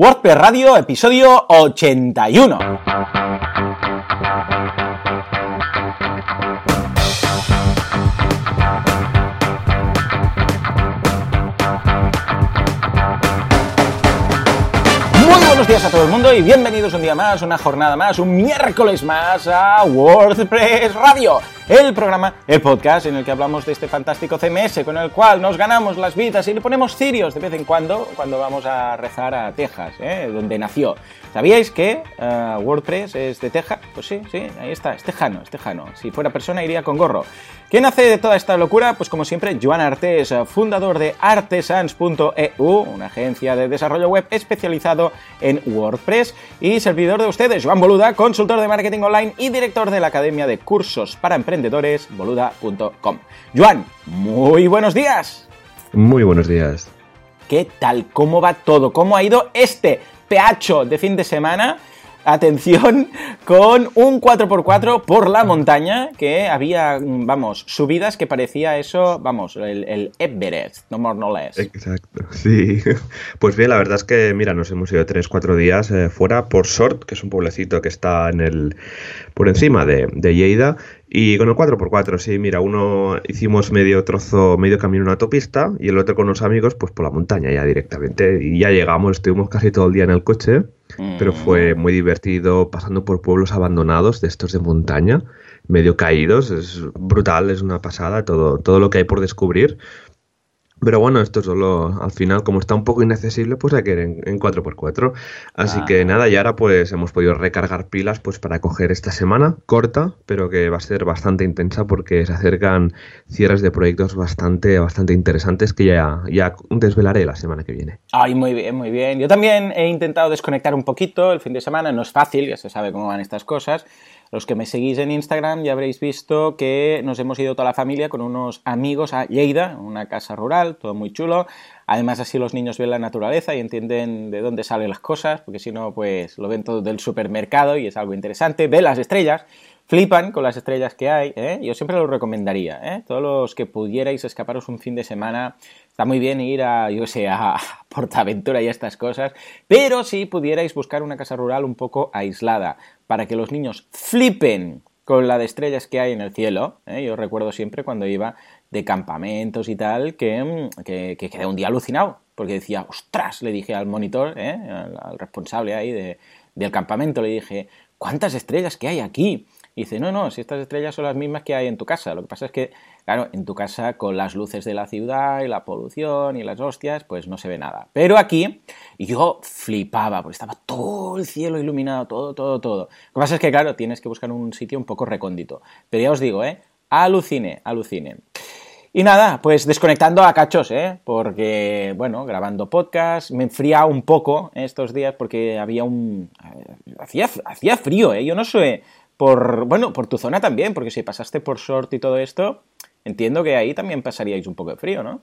WordPress Radio, episodio 81. Todo el mundo y bienvenidos un día más, una jornada más, un miércoles más a WordPress Radio, el programa, el podcast en el que hablamos de este fantástico CMS con el cual nos ganamos las vidas y le ponemos cirios de vez en cuando cuando vamos a rezar a Texas, ¿eh? donde nació. ¿Sabíais que eh, WordPress es de Texas? Pues sí, sí, ahí está, es tejano, es tejano. Si fuera persona iría con gorro. ¿Quién hace de toda esta locura? Pues como siempre, Joan Artes, fundador de artesans.eu, una agencia de desarrollo web especializado en WordPress, y servidor de ustedes, Joan Boluda, consultor de marketing online y director de la Academia de Cursos para Emprendedores, boluda.com. Joan, muy buenos días. Muy buenos días. ¿Qué tal? ¿Cómo va todo? ¿Cómo ha ido este peacho de fin de semana? atención, con un 4x4 por la montaña, que había, vamos, subidas que parecía eso, vamos, el, Everest, no more no less. Exacto, sí. Pues bien, la verdad es que, mira, nos hemos ido 3-4 días eh, fuera por Sort, que es un pueblecito que está en el, por encima de, de Lleida, y con el 4x4, sí, mira, uno hicimos medio trozo, medio camino en una autopista y el otro con unos amigos, pues por la montaña ya directamente. Y ya llegamos, estuvimos casi todo el día en el coche, pero fue mm. muy divertido pasando por pueblos abandonados de estos de montaña, medio caídos. Es brutal, es una pasada todo, todo lo que hay por descubrir. Pero bueno, esto solo al final, como está un poco inaccesible, pues hay que ir en, 4x4. Así que ah. nada, y ahora pues hemos podido recargar pilas pues para coger esta semana corta, pero que va a ser bastante intensa porque se acercan cierres de proyectos bastante, bastante interesantes que ya, ya desvelaré la semana que viene. Ay, muy bien, muy bien. Yo también he intentado desconectar un poquito el fin de semana, no es fácil, ya se sabe cómo van estas cosas. Los que me seguís en Instagram ya habréis visto que nos hemos ido toda la familia con unos amigos a Lleida, una casa rural, todo muy chulo. Además así los niños ven la naturaleza y entienden de dónde salen las cosas, porque si no, pues lo ven todo del supermercado y es algo interesante. Ven las estrellas, flipan con las estrellas que hay, ¿eh? yo siempre lo recomendaría, ¿eh? todos los que pudierais escaparos un fin de semana, está muy bien ir a, yo sé, a Portaventura y a estas cosas, pero si pudierais buscar una casa rural un poco aislada, para que los niños flipen con la de estrellas que hay en el cielo, ¿eh? yo recuerdo siempre cuando iba de campamentos y tal, que, mm, que, quedé un día alucinado, porque decía, ostras, le dije al monitor, ¿eh? al, responsable ahí del campamento, le dije, ¿cuántas estrellas que hay aquí? Y dice, no, no, si estas estrellas son las mismas que hay en tu casa. Lo que pasa es que, claro, en tu casa con las luces de la ciudad y la polución y las hostias, pues no se ve nada. Pero aquí yo flipaba, porque estaba todo el cielo iluminado, todo, todo, todo. Lo que pasa es que, claro, tienes que buscar un sitio un poco recóndito. Pero ya os digo, ¿eh? Alucine, alucine. Y nada, pues desconectando a cachos, ¿eh? Porque, bueno, grabando podcast, me enfría un poco estos días porque había un... Eh, hacía, hacía frío, ¿eh? Yo no sé por, bueno, por tu zona también, porque si pasaste por Short y todo esto, entiendo que ahí también pasaríais un poco de frío, ¿no?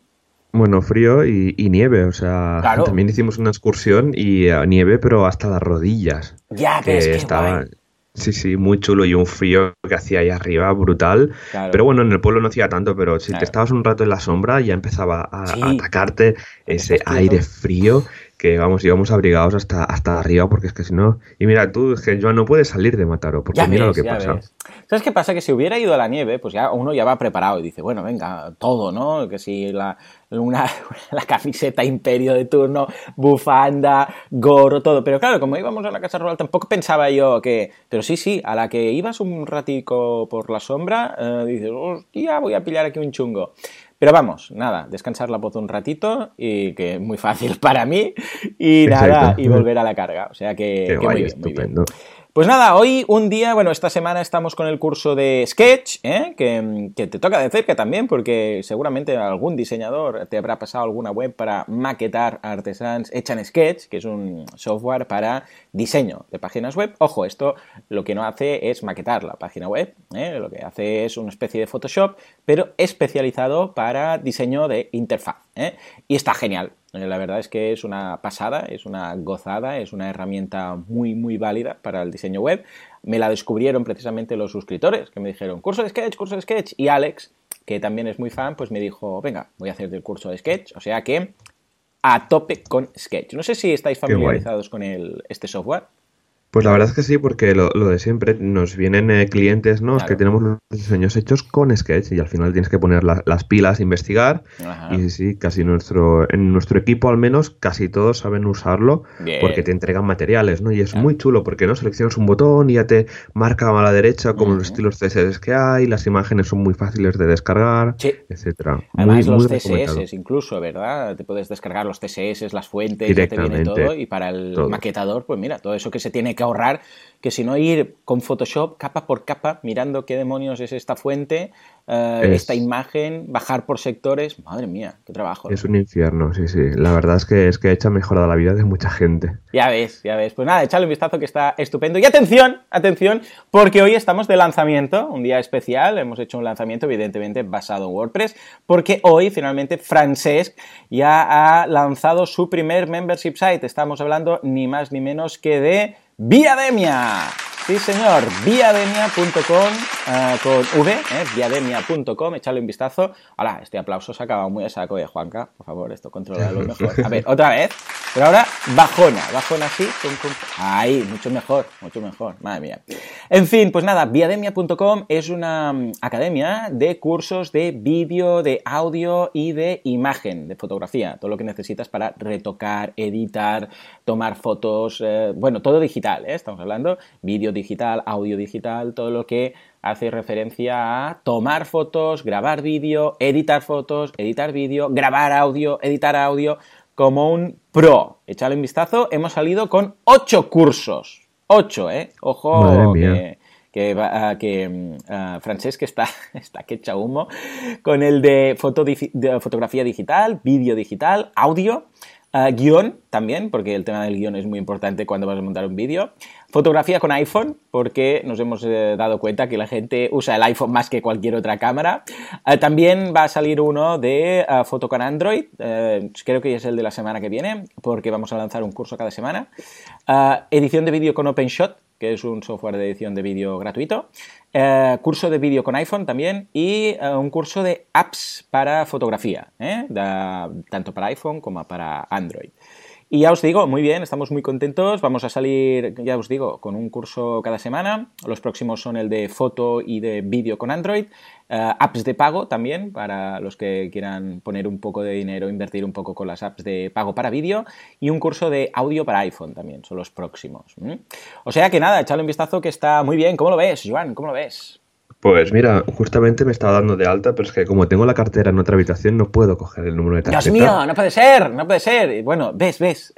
Bueno, frío y, nieve, o sea, también hicimos una excursión y eh, nieve, pero hasta las rodillas. Ya, que, es que estaba, Sí, sí, muy chulo y un frío que hacía ahí arriba, brutal. Pero bueno, en el pueblo no hacía tanto, pero si te estabas un rato en la sombra ya empezaba a, a atacarte ese aire frío que vamos, íbamos abrigados hasta, hasta arriba porque es que si no... Y mira, tú, es que Joan no puede salir de Mataro porque mira lo que pasa. ¿Sabes qué pasa? Que si hubiera ido a la nieve, pues ya uno ya va preparado y dice, bueno, venga, todo, ¿no? Que si la, una, la camiseta imperio de turno, bufanda, gorro, todo. Pero claro, como íbamos a la casa rural, tampoco pensaba yo que... Pero sí, sí, a la que ibas un ratico por la sombra, eh, dices, hostia, voy a pillar aquí un chungo. Pero vamos, nada, descansar la voz un ratito y que es muy fácil para mí y nada, y volver a la carga. O sea que, muy bien, muy bien. Pues nada, hoy un día, bueno, esta semana estamos con el curso de Sketch, ¿eh? que, te toca de cerca también, porque seguramente algún diseñador te habrá pasado alguna web para maquetar artesans hecha en Sketch, que es un software para diseño de páginas web. Ojo, esto lo que no hace es maquetar la página web, ¿eh? lo que hace es una especie de Photoshop, pero especializado para diseño de interfaz. ¿eh? Y está genial. Eh, la verdad es que es una pasada, es una gozada, es una herramienta muy, muy válida para el diseño web. Me la descubrieron precisamente los suscriptores, que me dijeron, curso de Sketch, curso de Sketch. Y Alex, que también es muy fan, pues me dijo, venga, voy a hacer el curso de Sketch. O sea que a tope con Sketch. No sé si estáis familiarizados con el, este software. Pues la verdad es que sí, porque lo, de siempre nos vienen eh, clientes, ¿no? que tenemos los diseños hechos con Sketch y al final tienes que poner las pilas, investigar. Y sí, casi nuestro, en nuestro equipo al menos, casi todos saben usarlo porque te entregan materiales, ¿no? Y es muy chulo porque no seleccionas un botón y ya te marca a la derecha como los estilos CSS que hay, las imágenes son muy fáciles de descargar, etcétera. Además los CSS incluso, ¿verdad? Te puedes descargar los CSS, las fuentes, ya te viene todo y para el maquetador, pues mira, todo eso que se tiene que ahorrar, que si no ir con Photoshop capa por capa, mirando qué demonios es esta fuente, eh, esta imagen, bajar por sectores. Madre mía, qué trabajo. Es un infierno, sí, sí. La verdad es que es que ha hecho mejorado la vida de mucha gente. Ya ves, ya ves. Pues nada, echadle un vistazo que está estupendo. Y atención, atención, porque hoy estamos de lanzamiento, un día especial. Hemos hecho un lanzamiento, evidentemente, basado en WordPress, porque hoy finalmente Francesc ya ha lanzado su primer membership site. Estamos hablando ni más ni menos que de Viademia. Sí, señor, viademia.com eh, con V, eh, viademia.com, echadle un vistazo. Hola, este aplauso se ha acabado muy a saco de Juanca, por favor, esto controlalo mejor. A ver, otra vez, pero ahora bajona, bajona así, ahí, mucho mejor, mucho mejor, madre mía. En fin, pues nada, viademia.com es una mm, academia de cursos de vídeo, de audio y de imagen, de fotografía, todo lo que necesitas para retocar, editar, tomar fotos, eh, bueno, todo digital, estamos hablando, vídeo digital, audio digital, todo lo que hace referencia a tomar fotos, grabar vídeo, editar fotos, editar vídeo, grabar audio, editar audio, como un pro. Echale un vistazo, hemos salido con ocho cursos. Ocho, ¿eh? Ojo que, que, que mm, Francesc está, está que echa humo con el de, foto, de fotografía digital, vídeo digital, audio. Uh, guion también, porque el tema del guion es muy importante cuando vas a montar un vídeo. Fotografía con iPhone, porque nos hemos eh, dado cuenta que la gente usa el iPhone más que cualquier otra cámara. Uh, también va a salir uno de uh, foto con Android, creo que es el de la semana que viene, porque vamos a lanzar un curso cada semana. edición de vídeo con OpenShot, que es un software de edición de vídeo gratuito. Eh, curso de vídeo con iPhone también y eh, un curso de apps para fotografía, ¿eh? tanto para iPhone como para Android. Y ya os digo, muy bien, estamos muy contentos. Vamos a salir, ya os digo, con un curso cada semana. Los próximos son el de foto y de vídeo con Android. Eh, apps de pago también, para los que quieran poner un poco de dinero, invertir un poco con las apps de pago para vídeo. Y un curso de audio para iPhone también, son los próximos. O sea que nada, echadle un vistazo que está muy bien. ¿Cómo lo ves, Joan? ¿Cómo lo ves? Pues mira, justamente me estaba dando de alta, pero es que como tengo la cartera en otra habitación, no puedo coger el número de tarjeta. Dios mío, no puede ser, no puede ser. Bueno, ves, ves.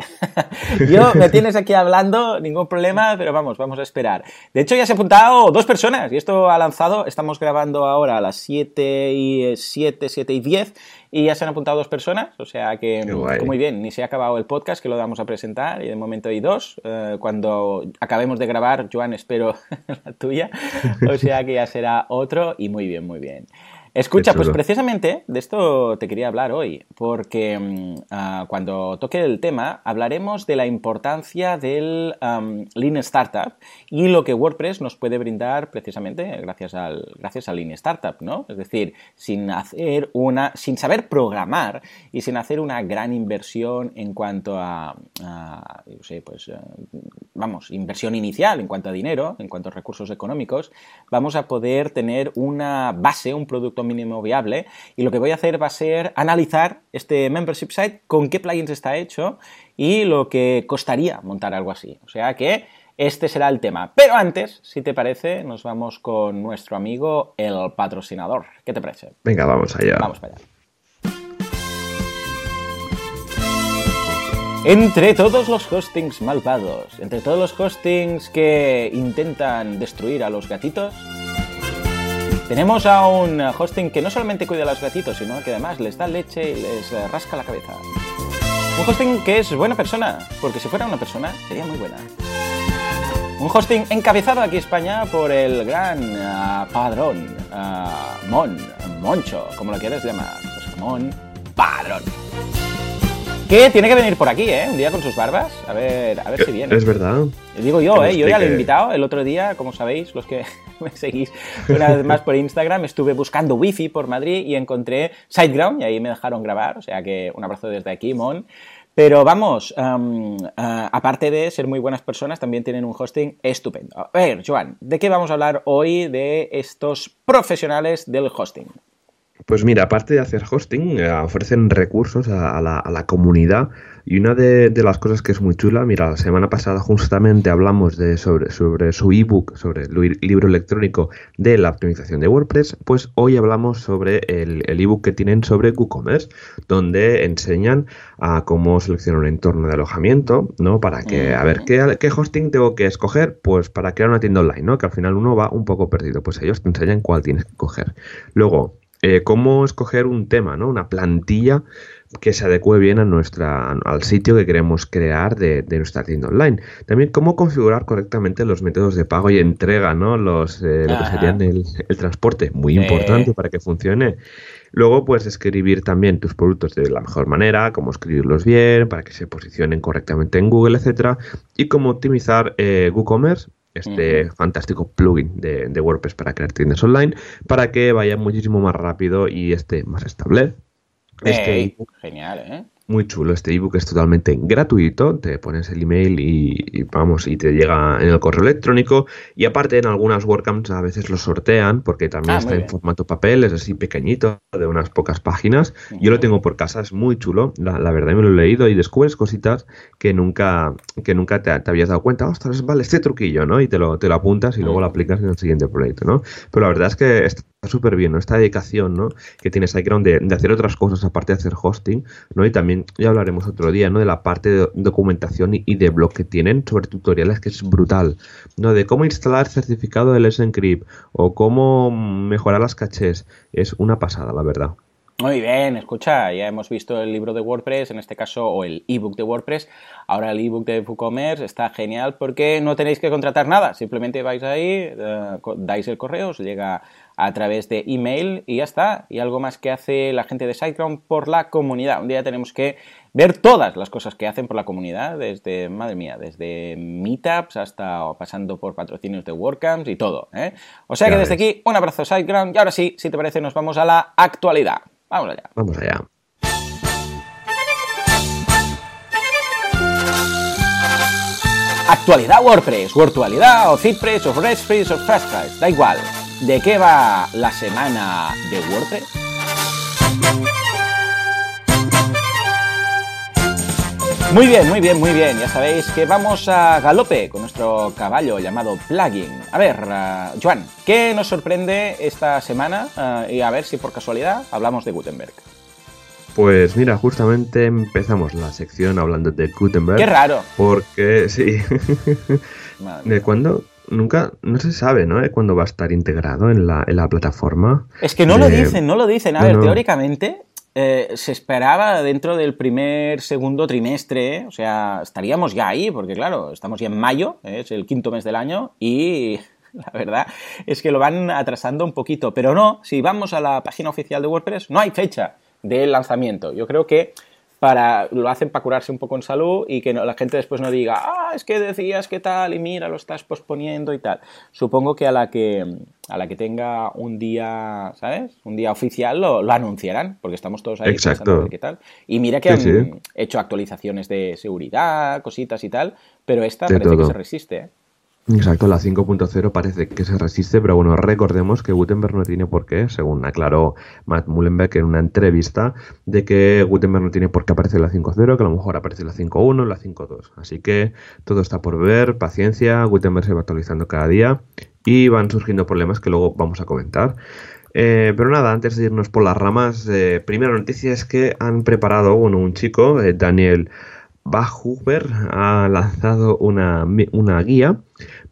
Yo me tienes aquí hablando, ningún problema, pero vamos, vamos a esperar. De hecho, ya se han apuntado dos personas y esto ha lanzado, estamos grabando ahora a las 7 y 7, 7 y 10 y ya se han apuntado dos personas, o sea que muy bien, ni se ha acabado el podcast que lo vamos a presentar y de momento hay dos. Eh, cuando acabemos de grabar, Joan, espero la tuya, o sea que ya será otro y muy bien, muy bien. Escucha, pues precisamente de esto te quería hablar hoy, porque mm, ah, cuando toque el tema hablaremos de la importancia del Lean Startup y lo que WordPress nos puede brindar precisamente gracias al, gracias al Lean Startup, ¿no? Es decir, sin hacer una, sin saber programar y sin hacer una gran inversión en cuanto a, yo sé, pues, eh, vamos, inversión inicial en cuanto a dinero, en cuanto a recursos económicos, vamos a poder tener una base, un producto mínimo viable. Y lo que voy a hacer va a ser analizar este membership site, con qué plugins está hecho y lo que costaría montar algo así. O sea que este será el tema. Pero antes, si te parece, nos vamos con nuestro amigo el patrocinador. ¿Qué te parece? Venga, vamos allá. Vamos para allá. Entre todos los hostings malvados, entre todos los hostings que intentan destruir a los gatitos, tenemos a un hosting que no solamente cuida a los gatitos, sino que además les da leche y les eh, rasca la cabeza. Un hosting que es buena persona, porque si fuera una persona sería muy buena. Un hosting encabezado aquí en España por el gran eh, padrón, uh, Mon, Moncho, como lo quieres llamar. Pues Mon Padrón. Que tiene que venir por aquí, ¿eh? Un día con sus barbas. A ver, a ver si viene. Es verdad. Digo yo, ¿eh? Yo ya lo he invitado el otro día, como sabéis, los que me seguís una vez más por Instagram, estuve buscando wifi por Madrid y encontré SiteGround y ahí me dejaron grabar, o sea que un abrazo desde aquí, Mon. Pero vamos, aparte de ser muy buenas personas, también tienen un hosting estupendo. A ver, Joan, ¿de qué vamos a hablar hoy de estos profesionales del hosting? Pues mira, aparte de hacer hosting, eh, ofrecen recursos a, la, comunidad y una de, las cosas que es muy chula, mira, la semana pasada justamente hablamos de, sobre, sobre su ebook, sobre el libro electrónico de la optimización de WordPress, pues hoy hablamos sobre el, ebook que tienen sobre WooCommerce, donde enseñan a cómo seleccionar un entorno de alojamiento, ¿no? Para que, a ver, ¿qué, ¿qué hosting tengo que escoger? Pues para crear una tienda online, ¿no? Que al final uno va un poco perdido, pues ellos te enseñan cuál tienes que coger. Luego, eh, cómo escoger un tema, ¿no? Una plantilla que se adecue bien a nuestra, al sitio que queremos crear de, nuestra tienda online. También cómo configurar correctamente los métodos de pago y entrega, ¿no? Los, eh, lo que serían el, transporte, muy importante para que funcione. Luego, pues escribir también tus productos de la mejor manera, cómo escribirlos bien, para que se posicionen correctamente en Google, etcétera, y cómo optimizar eh, WooCommerce este fantástico plugin de, WordPress para crear tiendas online para que vaya muchísimo más rápido y esté más estable. Este genial, ¿eh? Muy chulo. Este ebook es totalmente gratuito. Te pones el email y, vamos, y te llega en el correo electrónico. Y aparte, en algunas WordCamps a veces lo sortean porque también ah, está en formato papel, es así pequeñito, de unas pocas páginas. Yo lo tengo por casa, es muy chulo. La, verdad, me lo he leído y descubres cositas que nunca, que nunca te, habías dado cuenta. Ostras, vale, este truquillo, ¿no? Y te lo, te lo apuntas y luego lo aplicas en el siguiente proyecto, ¿no? Pero la verdad es que está súper bien, ¿no? Esta dedicación, ¿no? Que tienes ahí de, de hacer otras cosas aparte de hacer hosting, ¿no? Y también ya hablaremos otro día, ¿no? De la parte de documentación y, de blog que tienen sobre tutoriales que es brutal, ¿no? De cómo instalar certificado de Let's Encrypt o cómo mejorar las cachés. Es una pasada, la verdad. Muy bien, escucha, ya hemos visto el libro de WordPress, en este caso, o el ebook de WordPress. Ahora el ebook de WooCommerce está genial porque no tenéis que contratar nada. Simplemente vais ahí, eh, dais el correo, os llega a través de email y ya está. Y algo más que hace la gente de SiteGround por la comunidad. Un día tenemos que ver todas las cosas que hacen por la comunidad, desde, madre mía, desde meetups hasta pasando por patrocinios de WordCamps y todo. ¿eh? O sea que desde aquí, un abrazo SiteGround y ahora sí, si te parece, nos vamos a la actualidad. Vamos allá. Vamos allá. Actualidad WordPress, Virtualidad o Zippress o RESTPress o FastPress, da igual. ¿De qué va la semana de WordPress? Muy bien, muy bien, muy bien. Ya sabéis que vamos a galope con nuestro caballo llamado plugin. A ver, uh, Joan, ¿qué nos sorprende esta semana? Uh, y a ver si por casualidad hablamos de Gutenberg. Pues mira, justamente empezamos la sección hablando de Gutenberg. Qué raro. Porque sí. ¿De cuándo? Nunca, no se sabe, ¿no? Cuándo va a estar integrado en la, en la plataforma. Es que no lo dicen, no lo dicen. A ver, teóricamente eh, se esperaba dentro del primer, segundo trimestre, o sea, estaríamos ya ahí, porque claro, estamos ya en mayo, ¿eh? es el quinto mes del año, y la verdad es que lo van atrasando un poquito. Pero no, si vamos a la página oficial de WordPress, no hay fecha del lanzamiento. Yo creo que para lo hacen para curarse un poco en salud y que la gente después no diga, ah, es que decías que tal y mira, lo estás posponiendo y tal. Supongo que a la que, a la que tenga un día, ¿sabes? Un día oficial lo, anunciarán, porque estamos todos ahí Exacto. qué tal. Y mira que han hecho actualizaciones de seguridad, cositas y tal, pero esta parece que se resiste, ¿eh? Exacto, la 5.0 parece que se resiste, pero bueno, recordemos que Gutenberg no tiene por qué, según aclaró Matt Mullenberg en una entrevista, de que Gutenberg no tiene por qué aparecer la 5.0, que a lo mejor aparece la 5.1, la 5.2. Así que todo está por ver, paciencia, Gutenberg se va actualizando cada día y van surgiendo problemas que luego vamos a comentar. Eh, pero nada, antes de irnos por las ramas, eh, primera noticia es que han preparado, bueno, un chico, eh, Daniel Bachuber, ha lanzado una, una guía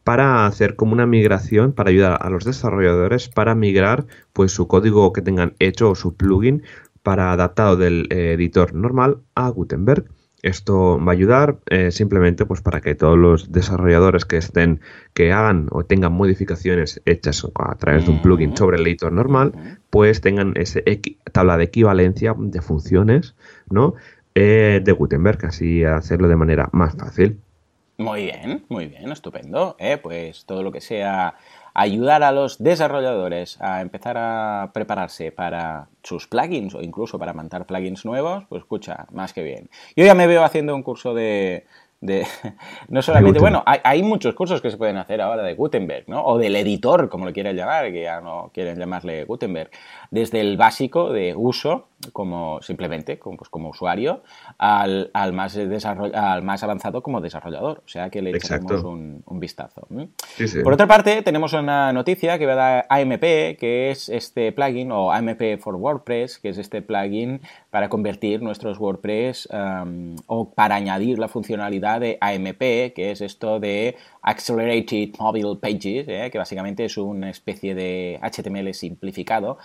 para hacer como una migración, para ayudar a los desarrolladores para migrar pues su código que tengan hecho o su plugin para adaptado del eh, editor normal a Gutenberg. Esto va a ayudar eh, simplemente pues para que todos los desarrolladores que estén, que hagan o tengan modificaciones hechas a través de un plugin sobre el editor normal, pues tengan esa tabla de equivalencia de funciones, ¿no? Eh, de Gutenberg, así hacerlo de manera más fácil. Muy bien, muy bien, estupendo. ¿eh? Pues todo lo que sea ayudar a los desarrolladores a empezar a prepararse para sus plugins o incluso para montar plugins nuevos, pues escucha, más que bien. Yo ya me veo haciendo un curso de, de, no solamente, bueno, hay, muchos cursos que se pueden hacer ahora de Gutenberg, ¿no? O del editor, como lo quieran llamar, que ya no quieren llamarle Gutenberg. Desde el básico de uso, como simplemente como, pues, como usuario, al, al más al más avanzado como desarrollador. O sea que le echaremos un, vistazo. Por otra parte, tenemos una noticia que va a dar AMP, que es este plugin, o AMP for WordPress, que es este plugin para convertir nuestros WordPress um, o para añadir la funcionalidad de AMP, que es esto de Accelerated Mobile Pages, ¿eh? que básicamente es una especie de HTML simplificado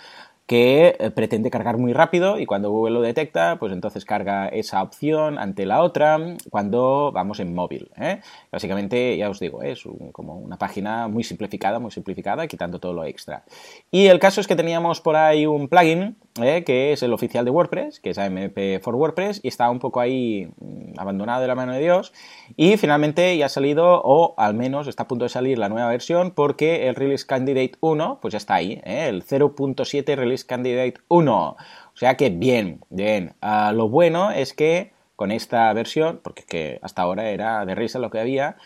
que eh, pretende cargar muy rápido y cuando Google lo detecta, pues entonces carga esa opción ante la otra cuando vamos en móvil. ¿eh? Básicamente, ya os digo, es como una página muy simplificada, muy simplificada, quitando todo lo extra. Y el caso es que teníamos por ahí un plugin ¿eh? que es el oficial de WordPress, que es AMP for WordPress, y está un poco ahí mm, abandonado de la mano de Dios. Y finalmente ya ha salido, o al menos está a punto de salir la nueva versión, porque el Release Candidate 1, pues ya está ahí, ¿eh? el 0.7 Release Candidate 1. O sea que bien, bien. Ah, lo bueno es que con esta versión, porque que hasta ahora era de risa lo que había,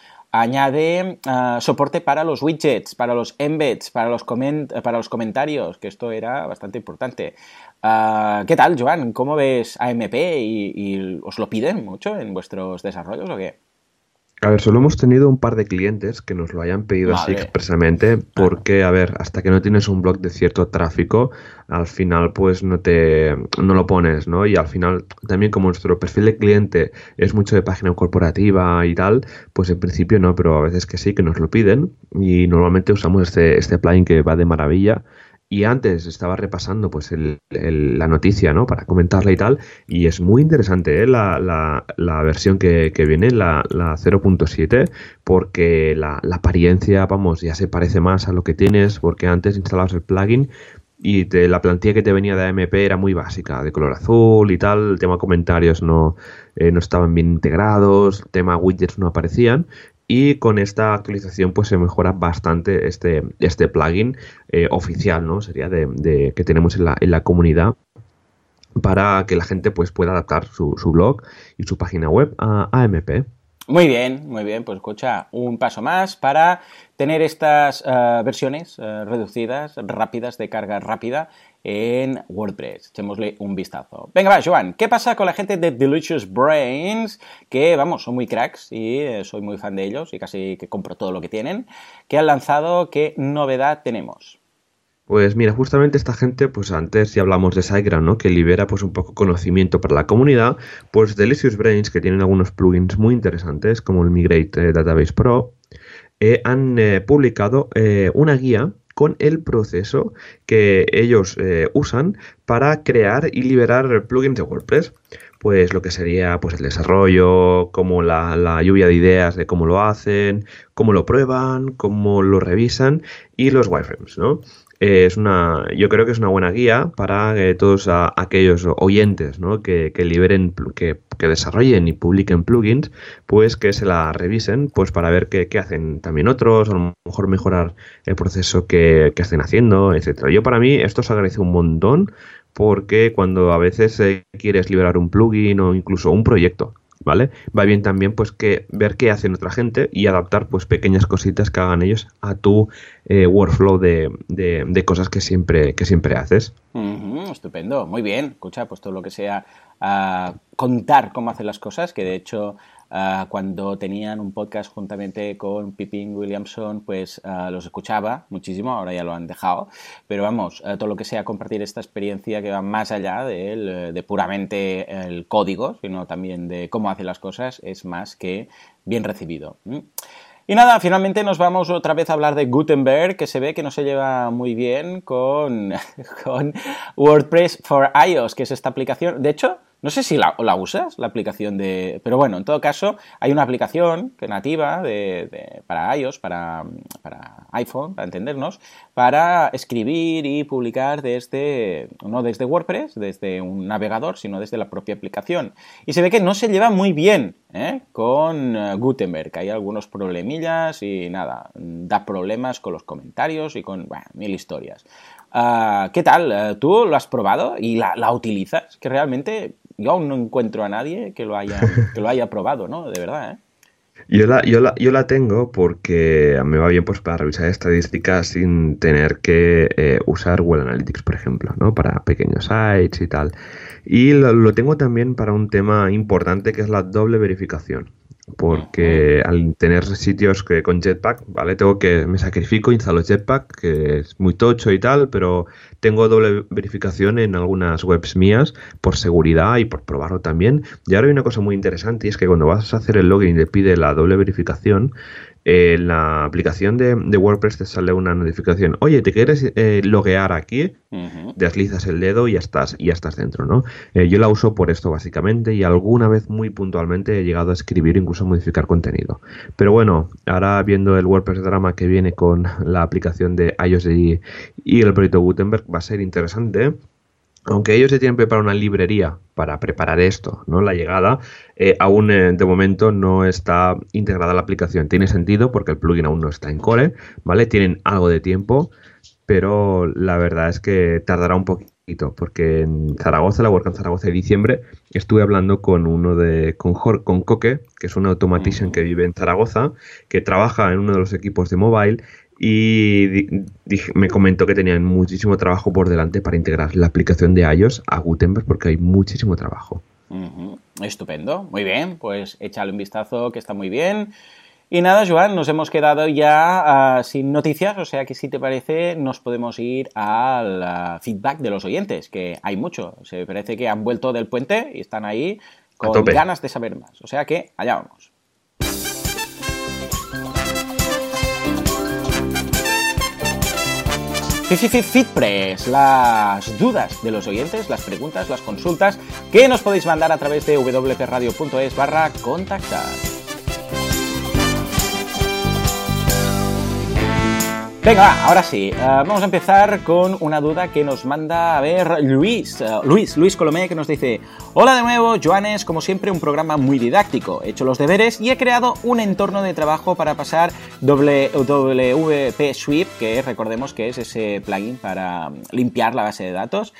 añade ah, soporte para los widgets, para los embeds, para los, para los comentarios, que esto era bastante importante. Ah, ¿Qué tal, Joan? ¿Cómo ves AMP y, y os lo piden mucho en vuestros desarrollos o qué? A ver, solo hemos tenido un par de clientes que nos lo hayan pedido así expresamente, porque, a ver, hasta que no tienes un blog de cierto tráfico, al final pues no te no lo pones, ¿no? Y al final también como nuestro perfil de cliente es mucho de página corporativa y tal, pues en principio no, pero a veces que sí, que nos lo piden y normalmente usamos este, este plugin que va de maravilla y antes estaba repasando pues la noticia, ¿no? Para comentarla y tal. Y es muy interesante ¿eh? la, la, versión que, viene, la, la 0.7, porque la, apariencia, vamos, ya se parece más a lo que tienes, porque antes instalabas el plugin y te, la plantilla que te venía de AMP era muy básica, de color azul y tal, el tema comentarios no, eh, no estaban bien integrados, el tema widgets no aparecían, y con esta actualización pues se mejora bastante este, este plugin eh, oficial, ¿no? Sería de, que tenemos en la, en la comunidad para que la gente pues pueda adaptar su, su blog y su página web a AMP. Muy bien, muy bien, pues escucha, un paso más para tener estas eh, versiones eh, reducidas, rápidas, de carga rápida en WordPress. Echémosle un vistazo. Venga, va, Joan, ¿qué pasa con la gente de Delicious Brains? Que, vamos, son muy cracks y eh, soy muy fan de ellos y casi que compro todo lo que tienen. ¿Qué han lanzado? ¿Qué novedad tenemos? Pues mira, justamente esta gente, pues antes ya hablamos de SiteGround, ¿no? Que libera pues un poco conocimiento para la comunidad, pues Delicious Brains, que tienen algunos plugins muy interesantes, como el Migrate eh, Database Pro, eh, han publicado una guía con el proceso que ellos eh, usan para crear y liberar plugins de WordPress. Pues lo que sería pues el desarrollo, como la, la lluvia de ideas de cómo lo hacen, cómo lo prueban, cómo lo revisan y los wireframes, ¿no? Es una, yo creo que es una buena guía para eh, todos aquellos oyentes ¿no? que, liberen, que, desarrollen y publiquen plugins, pues que se la revisen, pues para ver qué, hacen también otros, a lo mejor mejorar el proceso que, que estén haciendo, etcétera. Yo para mí esto se agradece un montón porque cuando a veces eh, quieres liberar un plugin o incluso un proyecto ¿vale? Va bien también pues que ver qué hacen otra gente y adaptar pues pequeñas cositas que hagan ellos a tu eh, workflow de, de, cosas que siempre, que siempre haces. estupendo, muy bien. Escucha, pues todo lo que sea ah, contar cómo hacen las cosas, que de hecho Ah, cuando tenían un podcast juntamente con Pippin Williamson, pues ah, los escuchaba muchísimo, ahora ya lo han dejado, pero vamos, ah, todo lo que sea compartir esta experiencia que va más allá de, de puramente el código, sino también de cómo hace las cosas, es más que bien recibido. Y nada, finalmente nos vamos otra vez a hablar de Gutenberg, que se ve que no se lleva muy bien con, con WordPress for iOS, que es esta aplicación. De hecho, No sé si la, usas, la aplicación de... Pero bueno, en todo caso, hay una aplicación que nativa de, para iOS, para, para, iPhone, para entendernos, para escribir y publicar desde, no desde WordPress, desde un navegador, sino desde la propia aplicación. Y se ve que no se lleva muy bien ¿eh? con eh, Gutenberg. Hay algunos problemillas y nada, da problemas con los comentarios y con mil historias. Ah, ¿Qué tal? Eh, ¿Tú lo has probado y la, la, utilizas? Que realmente yo aún no encuentro a nadie que lo haya, que lo haya probado, ¿no? De verdad, ¿eh? Yo la, yo, la, yo la tengo porque me va bien pues para revisar estadísticas sin tener que eh, usar Google Analytics, por ejemplo, ¿no? Para pequeños sites y tal. Y lo, tengo también para un tema importante que es la doble verificación porque al tener sitios que con Jetpack, ¿vale? Tengo que, me sacrifico, instalo Jetpack, que es muy tocho y tal, pero tengo doble verificación en algunas webs mías por seguridad y por probarlo también. Y ahora hay una cosa muy interesante y es que cuando vas a hacer el login y te pide la doble verificación, en la aplicación de, WordPress te sale una notificación. Oye, ¿te quieres eh, loguear aquí? Deslizas el dedo y ya estás, ya estás dentro, ¿no? Eh, yo la uso por esto básicamente y alguna vez muy puntualmente he llegado a escribir, incluso a modificar contenido. Pero bueno, ahora viendo el WordPress drama que viene con la aplicación de iOS y, y el proyecto Gutenberg va a ser interesante aunque ellos ya tienen preparado una librería para preparar esto, ¿no? La llegada, eh, aún eh, de momento no está integrada la aplicación. Tiene sentido porque el plugin aún no está en core, ¿vale? Tienen algo de tiempo, pero la verdad es que tardará un poquito, porque en Zaragoza, la WordCamp Zaragoza de diciembre, estuve hablando con uno de, con, con Coque, que es un automatician que vive en Zaragoza, que trabaja en uno de los equipos de mobile y me comentó que tenían muchísimo trabajo por delante para integrar la aplicación de iOS a Gutenberg porque hay muchísimo trabajo. Estupendo, muy bien, pues échale un vistazo que está muy bien. Y nada, Joan, nos hemos quedado ya ah, sin noticias, o sea que si te parece nos podemos ir al ah, feedback de los oyentes, que hay mucho. Se parece que han vuelto del puente y están ahí con ganas de saber más. O sea que allá vamos. FitPress, las dudas de los oyentes, las preguntas, las consultas que nos podéis mandar a través de wpradio.es barra contactar. Venga, ahora sí, eh, vamos a empezar con una duda que nos manda a ver Luis, eh, Luis, Luis Colomé, que nos dice, hola de nuevo, Joanes, como siempre un programa muy didáctico, he hecho los deberes y he creado un entorno de trabajo para pasar WP Sweep, que recordemos que es ese plugin para limpiar la base de datos,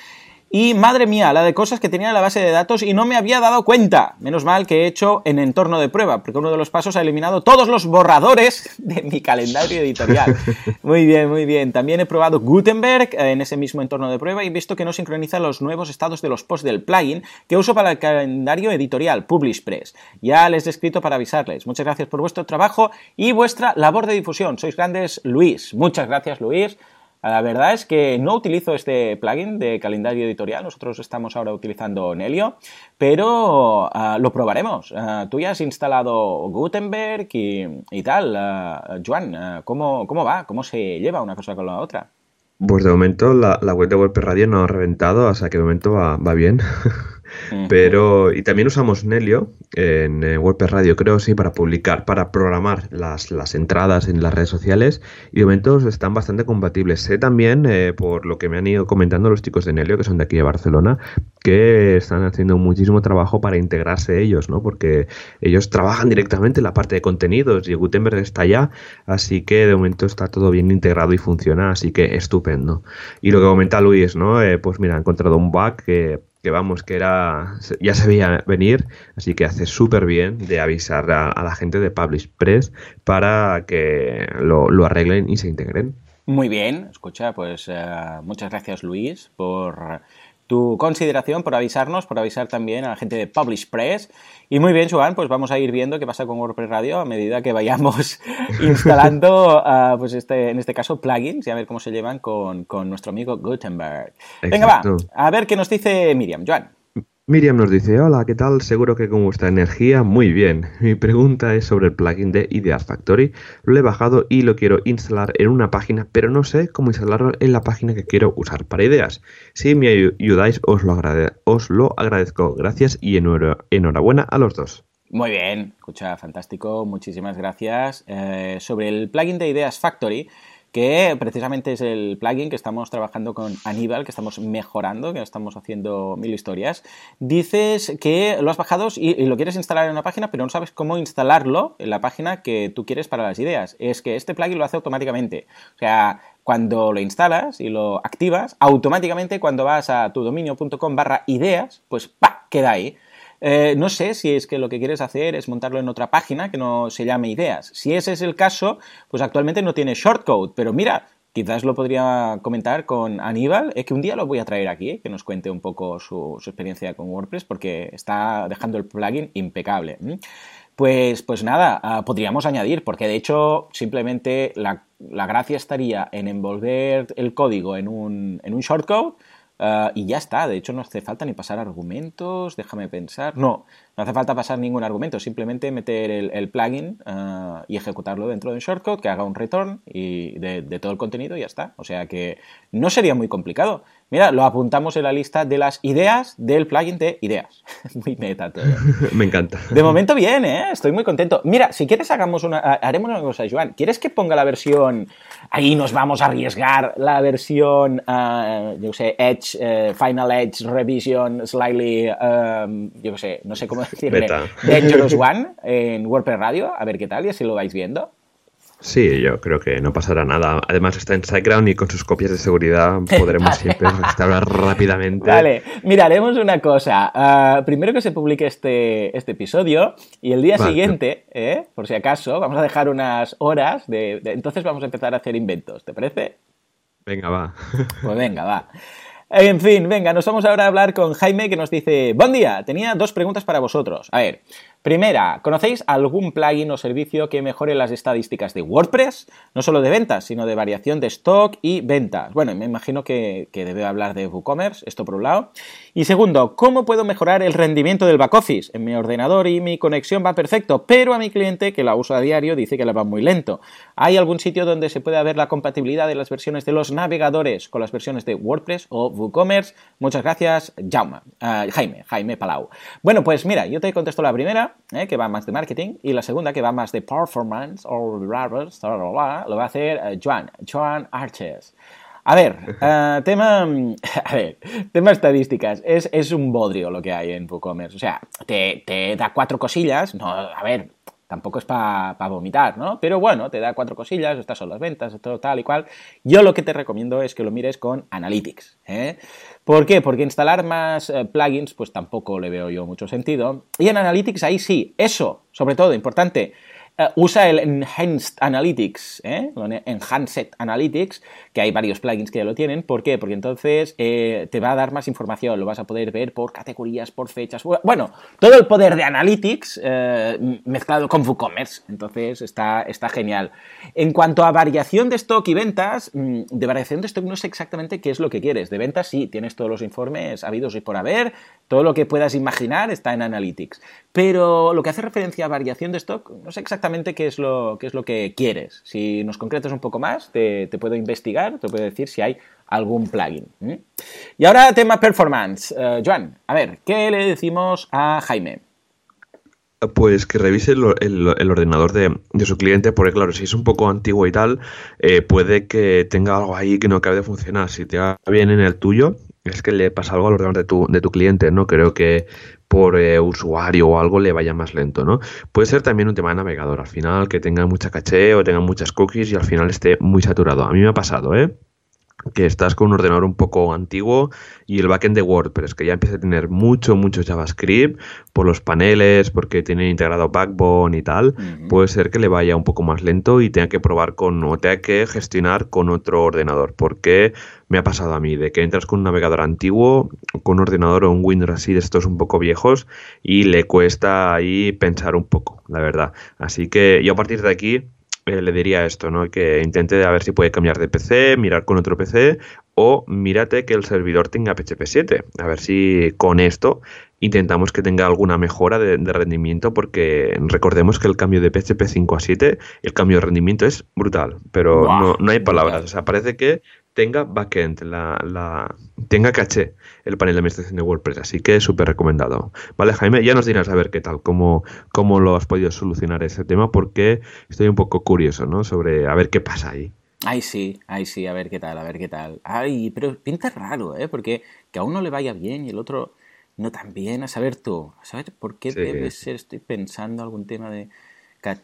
y madre mía, la de cosas que tenía en la base de datos y no me había dado cuenta. Menos mal que he hecho en entorno de prueba, porque uno de los pasos ha eliminado todos los borradores de mi calendario editorial. Muy bien, muy bien. También he probado Gutenberg en ese mismo entorno de prueba y he visto que no sincroniza los nuevos estados de los posts del plugin que uso para el calendario editorial PublishPress. Ya les he escrito para avisarles. Muchas gracias por vuestro trabajo y vuestra labor de difusión. Sois grandes, Luis. Muchas gracias, Luis. La verdad es que no utilizo este plugin de calendario editorial, nosotros estamos ahora utilizando Nelio, pero ah, lo probaremos. Ah, tú ya has instalado Gutenberg y, tal. Uh, Joan, ¿cómo, ¿cómo, va? ¿Cómo se lleva una cosa con la otra? Pues de momento la, web de WordPress Radio no ha reventado, o sea que de momento va, va bien. Pero, y también usamos Nelio en eh, WordPress Radio, creo, sí, para publicar, para programar las, las, entradas en las redes sociales y de momento están bastante compatibles. Sé también, eh, por lo que me han ido comentando los chicos de Nelio, que son de aquí de Barcelona, que están haciendo muchísimo trabajo para integrarse ellos, ¿no? Porque ellos trabajan directamente en la parte de contenidos y Gutenberg está allá, así que de momento está todo bien integrado y funciona, así que estupendo. Y lo que comenta Luis, ¿no? Eh, pues mira, ha encontrado un bug que que vamos, que era ya se veía venir, así que hace súper bien de avisar a, la gente de Publish Press para que lo, lo, arreglen y se integren. Muy bien, escucha, pues eh, muchas gracias Luis por tu consideración, por avisarnos, por avisar también a la gente de Publish Press. Y muy bien, Joan, pues vamos a ir viendo qué pasa con WordPress Radio a medida que vayamos instalando, uh, pues este, en este caso, plugins y a ver cómo se llevan con, con nuestro amigo Gutenberg. Venga, va, a ver qué nos dice Miriam. Joan. Miriam nos dice, hola, ¿qué tal? Seguro que con vuestra energía, muy bien. Mi pregunta es sobre el plugin de Ideas Factory. Lo he bajado y lo quiero instalar en una página, pero no sé cómo instalarlo en la página que quiero usar para ideas. Si me ayudáis, os lo, os lo agradezco. Gracias y enhorabuena a los dos. Muy bien, escucha, fantástico, muchísimas gracias. Eh, sobre el plugin de Ideas Factory, que precisamente es el plugin que estamos trabajando con Aníbal, que estamos mejorando, que estamos haciendo mil historias. Dices que lo has bajado y, lo quieres instalar en una página, pero no sabes cómo instalarlo en la página que tú quieres para las ideas. Es que este plugin lo hace automáticamente. O sea, cuando lo instalas y lo activas, automáticamente cuando vas a tu dominio.com barra ideas, pues ¡pa! queda ahí. Eh, no sé si es que lo que quieres hacer es montarlo en otra página que no se llame Ideas. Si ese es el caso, pues actualmente no tiene shortcode, pero mira, quizás lo podría comentar con Aníbal, es que un día lo voy a traer aquí, que nos cuente un poco su, experiencia con WordPress, porque está dejando el plugin impecable. Pues, pues nada, ah, podríamos añadir, porque de hecho simplemente la, gracia estaría en envolver el código en un, en un shortcode Ah, y ya está, de hecho no hace falta ni pasar argumentos, déjame pensar. No, no hace falta pasar ningún argumento, simplemente meter el, plugin ah, y ejecutarlo dentro de un shortcode que haga un return y de, de, todo el contenido y ya está. O sea que no sería muy complicado. Mira, lo apuntamos en la lista de las ideas del plugin de ideas. muy meta todo. Me encanta. De momento bien, ¿eh? Estoy muy contento. Mira, si quieres hagamos una, haremos una cosa, Joan. ¿Quieres que ponga la versión, ahí nos vamos a arriesgar, la versión, uh, yo sé, Edge, eh, Final Edge Revision, Slightly, um, yo sé, no sé cómo decirle, Dangerous One en WordPress Radio, a ver qué tal y así lo vais viendo. Sí, yo creo que no pasará nada. Además está en SiteGround y con sus copias de seguridad podremos siempre restaurar rápidamente. Vale, mira, haremos una cosa. Ah, primero que se publique este, este episodio y el día siguiente, eh, por si acaso, vamos a dejar unas horas de, Entonces vamos a empezar a hacer inventos, ¿te parece? Venga, va. Pues venga, va. En fin, venga, nos vamos ahora a hablar con Jaime que nos dice, buen día, tenía dos preguntas para vosotros. A ver, Primera, ¿conocéis algún plugin o servicio que mejore las estadísticas de WordPress? No solo de ventas, sino de variación de stock y ventas. Bueno, me imagino que, debe hablar de WooCommerce, esto por un lado. Y segundo, ¿cómo puedo mejorar el rendimiento del backoffice? En mi ordenador y mi conexión va perfecto, pero a mi cliente, que la uso a diario, dice que la va muy lento. ¿Hay algún sitio donde se pueda ver la compatibilidad de las versiones de los navegadores con las versiones de WordPress o WooCommerce? Muchas gracias, Jaume. Ah, Jaime, Jaime Palau. Bueno, pues mira, yo te contesto la primera ¿eh? que va más de marketing, y la segunda, que va más de performance, o lo va a hacer eh, Joan, Joan Arches. A ver, eh, tema, a ver, tema estadísticas. Es, es, un bodrio lo que hay en WooCommerce. O sea, te, te da cuatro cosillas. No, a ver, tampoco es para vomitar, ¿no? Pero bueno, te da cuatro cosillas, estas son las ventas, todo tal y cual. Yo lo que te recomiendo es que lo mires con Analytics. ¿eh? ¿Por qué? Porque instalar más eh, plugins, pues tampoco le veo yo mucho sentido. Y en Analytics ahí sí, eso, sobre todo, importante, usa el Enhanced Analytics, ¿eh? Enhanced Analytics, que hay varios plugins que ya lo tienen. ¿Por qué? Porque entonces eh, te va a dar más información, lo vas a poder ver por categorías, por fechas. Bueno, todo el poder de Analytics eh, mezclado con WooCommerce. Entonces está, está genial. En cuanto a variación de stock y ventas, mm, de variación de stock no sé exactamente qué es lo que quieres. De ventas sí, tienes todos los informes habidos y por haber, todo lo que puedas imaginar está en Analytics. Pero lo que hace referencia a variación de stock, no sé exactamente qué es lo, qué es lo que quieres. Si nos concretas un poco más, te, puedo investigar, te puedo decir si hay algún plugin. Y ahora tema performance. Uh, Joan, a ver, ¿qué le decimos a Jaime? Pues que revise el, ordenador de, su cliente, porque claro, si es un poco antiguo y tal, eh, puede que tenga algo ahí que no acabe de funcionar. Si te va bien en el tuyo, es que le pasa algo al ordenador de tu, de tu cliente, ¿no? Creo que por eh, usuario o algo le vaya más lento, ¿no? Puede ser también un tema de navegador, al final que tenga mucha caché o tenga muchas cookies y al final esté muy saturado. A mí me ha pasado, ¿eh? Que estás con un ordenador un poco antiguo y el backend de WordPress, que ya empieza a tener mucho, mucho JavaScript por los paneles, porque tiene integrado Backbone y tal, puede ser que le vaya un poco más lento y tenga que probar con, o tenga que gestionar con otro ordenador, porque me ha pasado a mí, de que entras con un navegador antiguo, con un ordenador o un Windows así de estos un poco viejos y le cuesta ahí pensar un poco, la verdad. Así que yo a partir de aquí eh, le diría esto, ¿no? Que intente a ver si puede cambiar de PC, mirar con otro PC o mírate que el servidor tenga PHP 7. A ver si con esto intentamos que tenga alguna mejora de, rendimiento porque recordemos que el cambio de PHP 5 a 7, el cambio de rendimiento es brutal, pero no, no, hay palabras. O sea, parece que tenga backend, la, la, tenga caché el panel de administración de WordPress. Así que súper recomendado. Vale, Jaime, ya nos dirás a ver qué tal, cómo, cómo lo has podido solucionar ese tema, porque estoy un poco curioso, ¿no? Sobre a ver qué pasa ahí. Ay, sí, ay, sí, a ver qué tal, a ver qué tal. Ay, pero pinta raro, ¿eh? Porque que a uno le vaya bien y el otro no tan bien. A saber tú, a saber por qué debe ser, estoy pensando algún tema de...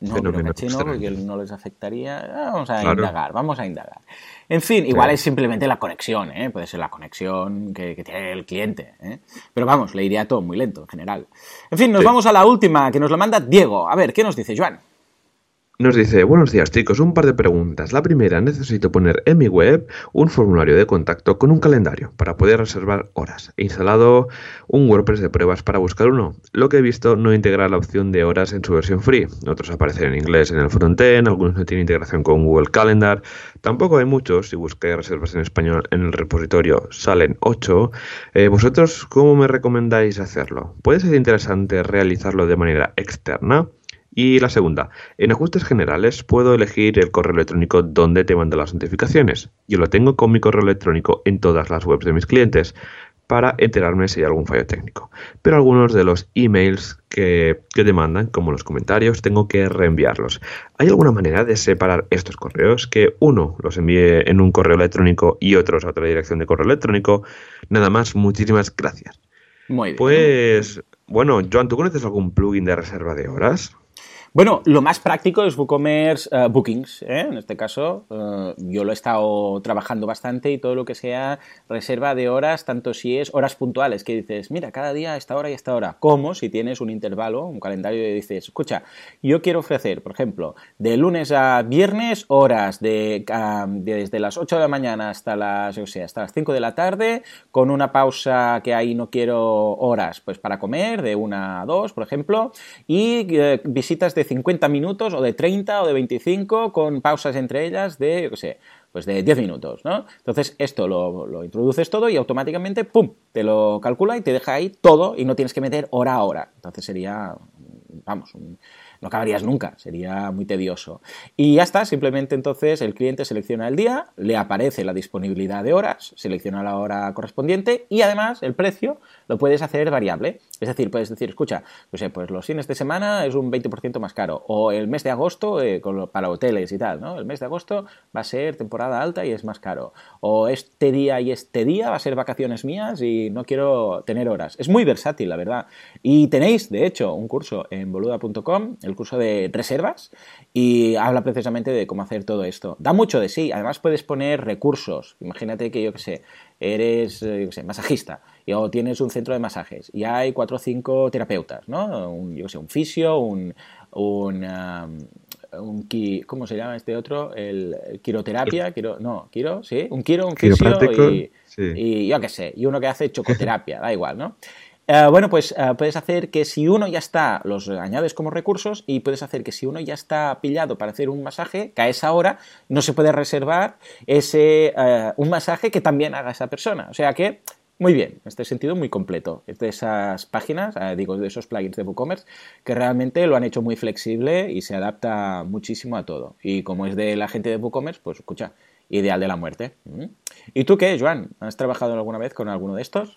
No, pero caché no, porque no les afectaría. Ah, vamos a indagar, vamos a indagar. En fin, igual es simplemente la conexión, ¿eh? puede ser la conexión que, tiene el cliente. ¿eh? Pero vamos, le iría todo muy lento en general. En fin, nos vamos a la última que nos la manda Diego. A ver, ¿qué nos dice Joan? Nos dice, buenos días chicos, un par de preguntas. La primera, necesito poner en mi web un formulario de contacto con un calendario para poder reservar horas. He instalado un WordPress de pruebas para buscar uno. Lo que he visto no integra la opción de horas en su versión free. Otros aparecen en inglés en el frontend, algunos no tienen integración con Google Calendar. Tampoco hay muchos. Si busqué reservas en español en el repositorio salen 8. Eh, ¿Vosotros cómo me recomendáis hacerlo? ¿Puede ser interesante realizarlo de manera externa? Y la segunda, en ajustes generales puedo elegir el correo electrónico donde te mando las notificaciones. Yo lo tengo con mi correo electrónico en todas las webs de mis clientes para enterarme si hay algún fallo técnico. Pero algunos de los emails que, te mandan, como los comentarios, tengo que reenviarlos. ¿Hay alguna manera de separar estos correos? Que uno los envíe en un correo electrónico y otros a otra dirección de correo electrónico. Nada más, muchísimas gracias. Muy bien. Pues, bueno, Joan, ¿tú conoces algún plugin de reserva de horas? Bueno, lo más práctico es WooCommerce eh, Bookings. ¿eh? En este caso, eh, yo lo he estado trabajando bastante y todo lo que sea reserva de horas, tanto si es horas puntuales, que dices, mira, cada día esta hora y esta hora, como si tienes un intervalo, un calendario y dices, escucha, yo quiero ofrecer, por ejemplo, de lunes a viernes, horas de, desde las 8 de la mañana hasta las, yo sé, hasta las 5 de la tarde, con una pausa que ahí no quiero horas, pues para comer, de una a dos, por ejemplo, y visitas de 50 minutos o de 30 o de 25 con pausas entre ellas de, yo qué sé, pues de 10 minutos, ¿no? Entonces esto lo, lo, introduces todo y automáticamente, ¡pum!, te lo calcula y te deja ahí todo y no tienes que meter hora a hora. Entonces sería, vamos, un, no acabarías nunca, sería muy tedioso. Y ya está, simplemente entonces el cliente selecciona el día, le aparece la disponibilidad de horas, selecciona la hora correspondiente y además el precio lo puedes hacer variable. Es decir, puedes decir, escucha, pues, pues los fines de semana es un 20% más caro o el mes de agosto eh, para hoteles y tal, ¿no? El mes de agosto va a ser temporada alta y es más caro. O este día y este día va a ser vacaciones mías y no quiero tener horas. Es muy versátil, la verdad. Y tenéis, de hecho, un curso en boluda.com, el curso de reservas y habla precisamente de cómo hacer todo esto. Da mucho de sí, además puedes poner recursos. Imagínate que yo que sé, eres eh, sé, masajista y, o tienes un centro de masajes y hay cuatro o cinco terapeutas, ¿no? Un, yo que sé, un fisio, un, un, un ¿cómo se llama este otro? El, quiroterapia, quiro, no, quiro, sí, un quiro, un fisio y, y yo qué sé, y uno que hace chocoterapia, da igual, ¿no? Eh, bueno, pues eh, puedes hacer que si uno ya está, los añades como recursos y puedes hacer que si uno ya está pillado para hacer un masaje, que a esa hora no se puede reservar ese, eh, un masaje que también haga esa persona. O sea que, muy bien, en este sentido muy completo. Es de esas páginas, digo, de esos plugins de WooCommerce, que realmente lo han hecho muy flexible y se adapta muchísimo a todo. Y como es de la gente de WooCommerce, pues escucha, ideal de la muerte. ¿Mm? ¿Y tú qué, Joan? ¿Has trabajado alguna vez con alguno de estos?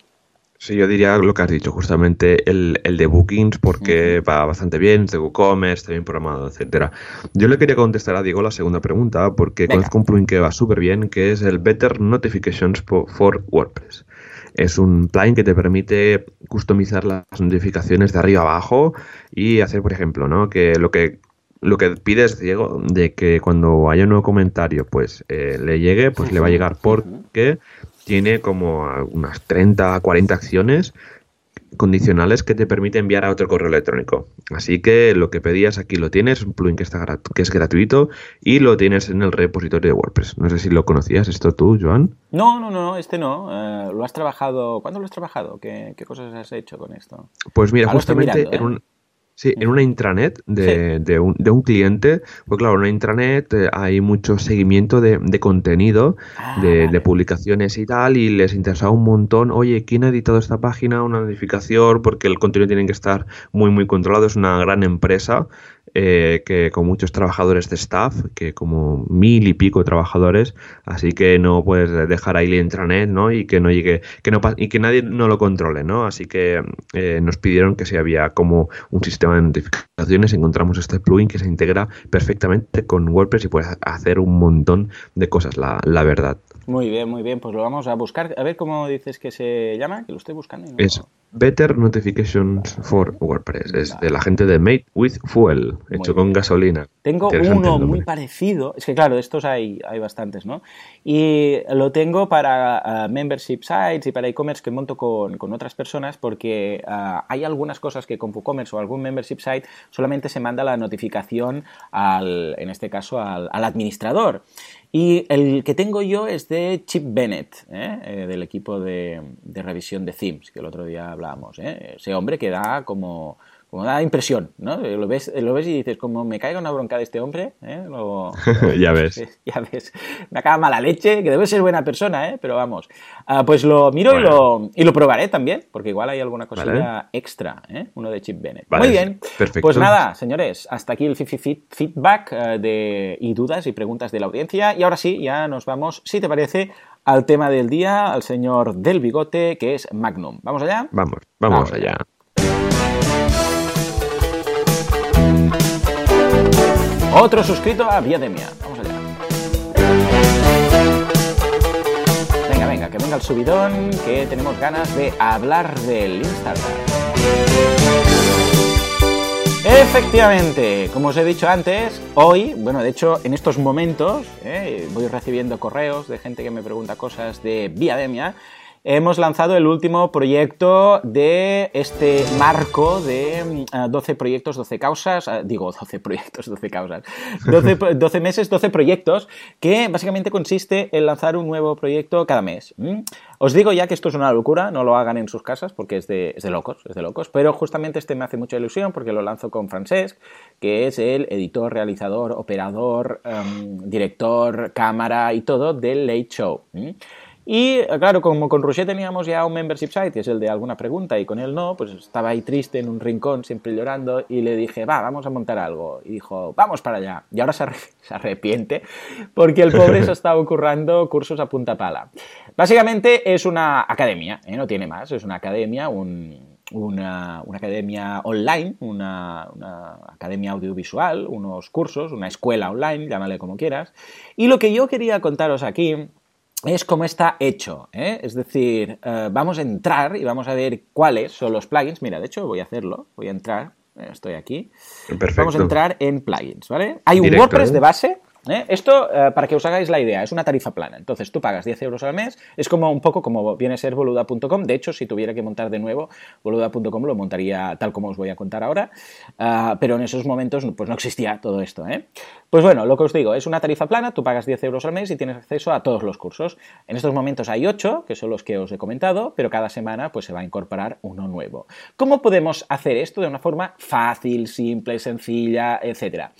Sí, yo diría lo que has dicho, justamente el, el de Bookings, porque va bastante bien, es de WooCommerce, está bien programado, etcétera. Yo le quería contestar a Diego la segunda pregunta, porque conozco un plugin que va súper bien, que es el Better Notifications for WordPress. Es un plugin que te permite customizar las notificaciones de arriba abajo y hacer, por ejemplo, ¿no? que lo que lo que pides, Diego, de que cuando haya un nuevo comentario, pues eh, le llegue, pues le va a llegar porque tiene como unas 30, 40 acciones condicionales que te permite enviar a otro correo electrónico. Así que lo que pedías aquí lo tienes, un plugin que, está que es gratuito y lo tienes en el repositorio de WordPress. No sé si lo conocías esto tú, Joan. No, no, no, este no. Eh, ¿Lo has trabajado? ¿Cuándo lo has trabajado? ¿Qué, cosas has hecho con esto? Pues mira, justamente en un, Sí, en una intranet de, de, un, de un, cliente, pues claro, en una intranet eh, hay mucho seguimiento de, de contenido, Ah, de, vale. publicaciones y tal, y les interesaba un montón, oye, ¿quién ha editado esta página? Una notificación, porque el contenido tiene que estar muy, muy controlado, es una gran empresa eh, que con muchos trabajadores de staff, que como mil y pico trabajadores, así que no puedes dejar ahí la intranet, ¿no? Y que no llegue, que no y que nadie no lo controle, ¿no? Así que eh, nos pidieron que si había como un sistema de notificaciones, encontramos este plugin que se integra perfectamente con WordPress y puedes hacer un montón de cosas, la verdad. Muy bien, muy bien, pues lo vamos a buscar. A ver cómo dices que se llama, que lo estoy buscando. y no- Es Better Notifications for WordPress, es de la gente de Made with Fuel, hecho con gasolina. Tengo uno muy parecido, es que claro, de estos hay, hay bastantes, ¿no? Y lo tengo para ah, membership sites y para e-commerce que monto con, con otras personas porque ah, hay algunas cosas que con WooCommerce o algún membership site solamente se manda la notificación al, en este caso, al, al administrador. Y el que tengo yo es de Chip Bennett, ¿eh? Eh, del equipo de, de revisión de themes, que el otro día hablábamos. ¿eh? Ese hombre que da como, como da impresión, ¿no? Lo ves, lo ves y dices, como me caiga una bronca de este hombre, ¿eh? Lo- Ya ves. ya ves, me acaba mala leche, que debe ser buena persona, ¿eh? Pero vamos. Ah, pues lo miro y, lo, y lo probaré también, porque igual hay alguna cosilla Vale. extra, ¿eh? Uno de Chip Bennett. Vale, Muy bien. perfecto. Pues nada, señores, hasta aquí el feedback eh, de, y dudas y preguntas de la audiencia. Y ahora sí, ya nos vamos, si te parece, al tema del día, al señor del bigote, que es Magnum. ¿Vamos allá? Vamos, vamos Vamos allá. Otro suscrito a Viademia. Vamos allá. Venga, venga, que venga el subidón, que tenemos ganas de hablar del Instagram. Efectivamente, como os he dicho antes, hoy, bueno, de hecho, en estos momentos, eh, voy recibiendo correos de gente que me pregunta cosas de Viademia. Hemos lanzado el último proyecto de este marco de mm, ah, 12 proyectos, 12 causas, ah, digo 12 proyectos, 12 causas, 12, pro- 12 meses, 12 proyectos, que básicamente consiste en lanzar un nuevo proyecto cada mes. Os digo ya que esto es una locura, no lo hagan en sus casas porque es de, es de locos, es de locos, pero justamente este me hace mucha ilusión porque lo lanzo con Francesc, que es el editor, realizador, operador, em, director, cámara y todo del Late Show. Y claro, como con Roger teníamos ya un membership site, que es el de alguna pregunta, y con él no, pues estaba ahí triste en un rincón, siempre llorando, y le dije, va, vamos a montar algo. Y dijo, vamos para allá. Y ahora se, arre- se arrepiente, porque el pobre se está currando cursos a punta pala. Básicamente es una academia, ¿eh? no tiene más, es una academia, un, una, una academia online, una, una academia audiovisual, unos cursos, una escuela online, llámale como quieras. Y lo que yo quería contaros aquí es cómo está hecho. ¿eh? Es decir, eh, vamos a entrar y vamos a ver cuáles son los plugins. Mira, de hecho voy a hacerlo. Voy a entrar. eh, Estoy aquí. Perfecto. Vamos a entrar en plugins, ¿vale? Hay un Directo, WordPress ¿eh? de base. ¿Eh? Esto, eh, para que os hagáis la idea, es una tarifa plana. Entonces tú pagas 10 euros al mes. Es como un poco como viene a ser boluda.com. De hecho, si tuviera que montar de nuevo, boluda.com lo montaría tal como os voy a contar ahora. Ah, pero en esos momentos pues no existía todo esto. ¿eh? Pues bueno, lo que os digo, es una tarifa plana. Tú pagas 10 euros al mes y tienes acceso a todos los cursos. En estos momentos hay 8, que son los que os he comentado, pero cada semana pues se va a incorporar uno nuevo. ¿Cómo podemos hacer esto de una forma fácil, simple, sencilla, etcétera?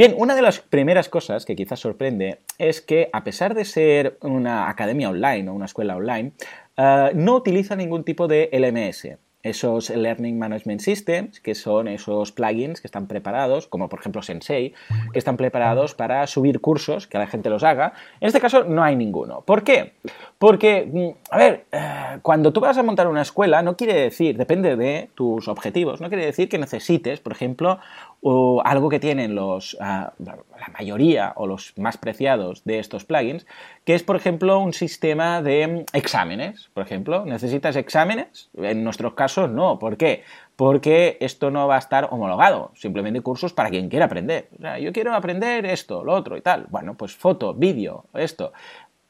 Bien, una de las primeras cosas que quizás sorprende es que a pesar de ser una academia online o una escuela online, eh, no utiliza ningún tipo de LMS. Esos Learning Management Systems, que son esos plugins que están preparados, como por ejemplo Sensei, que están preparados para subir cursos, que la gente los haga. En este caso no hay ninguno. ¿Por qué? Porque, mm, a ver, eh, cuando tú vas a montar una escuela, no quiere decir, depende de tus objetivos, no quiere decir que necesites, por ejemplo, o algo que tienen los, ah, la mayoría o los más preciados de estos plugins, que es, por ejemplo, un sistema de exámenes, por ejemplo. ¿Necesitas exámenes? En nuestros casos no. ¿Por qué? Porque esto no va a estar homologado, simplemente cursos para quien quiera aprender. O sea, yo quiero aprender esto, lo otro y tal. Bueno, pues foto, vídeo, esto.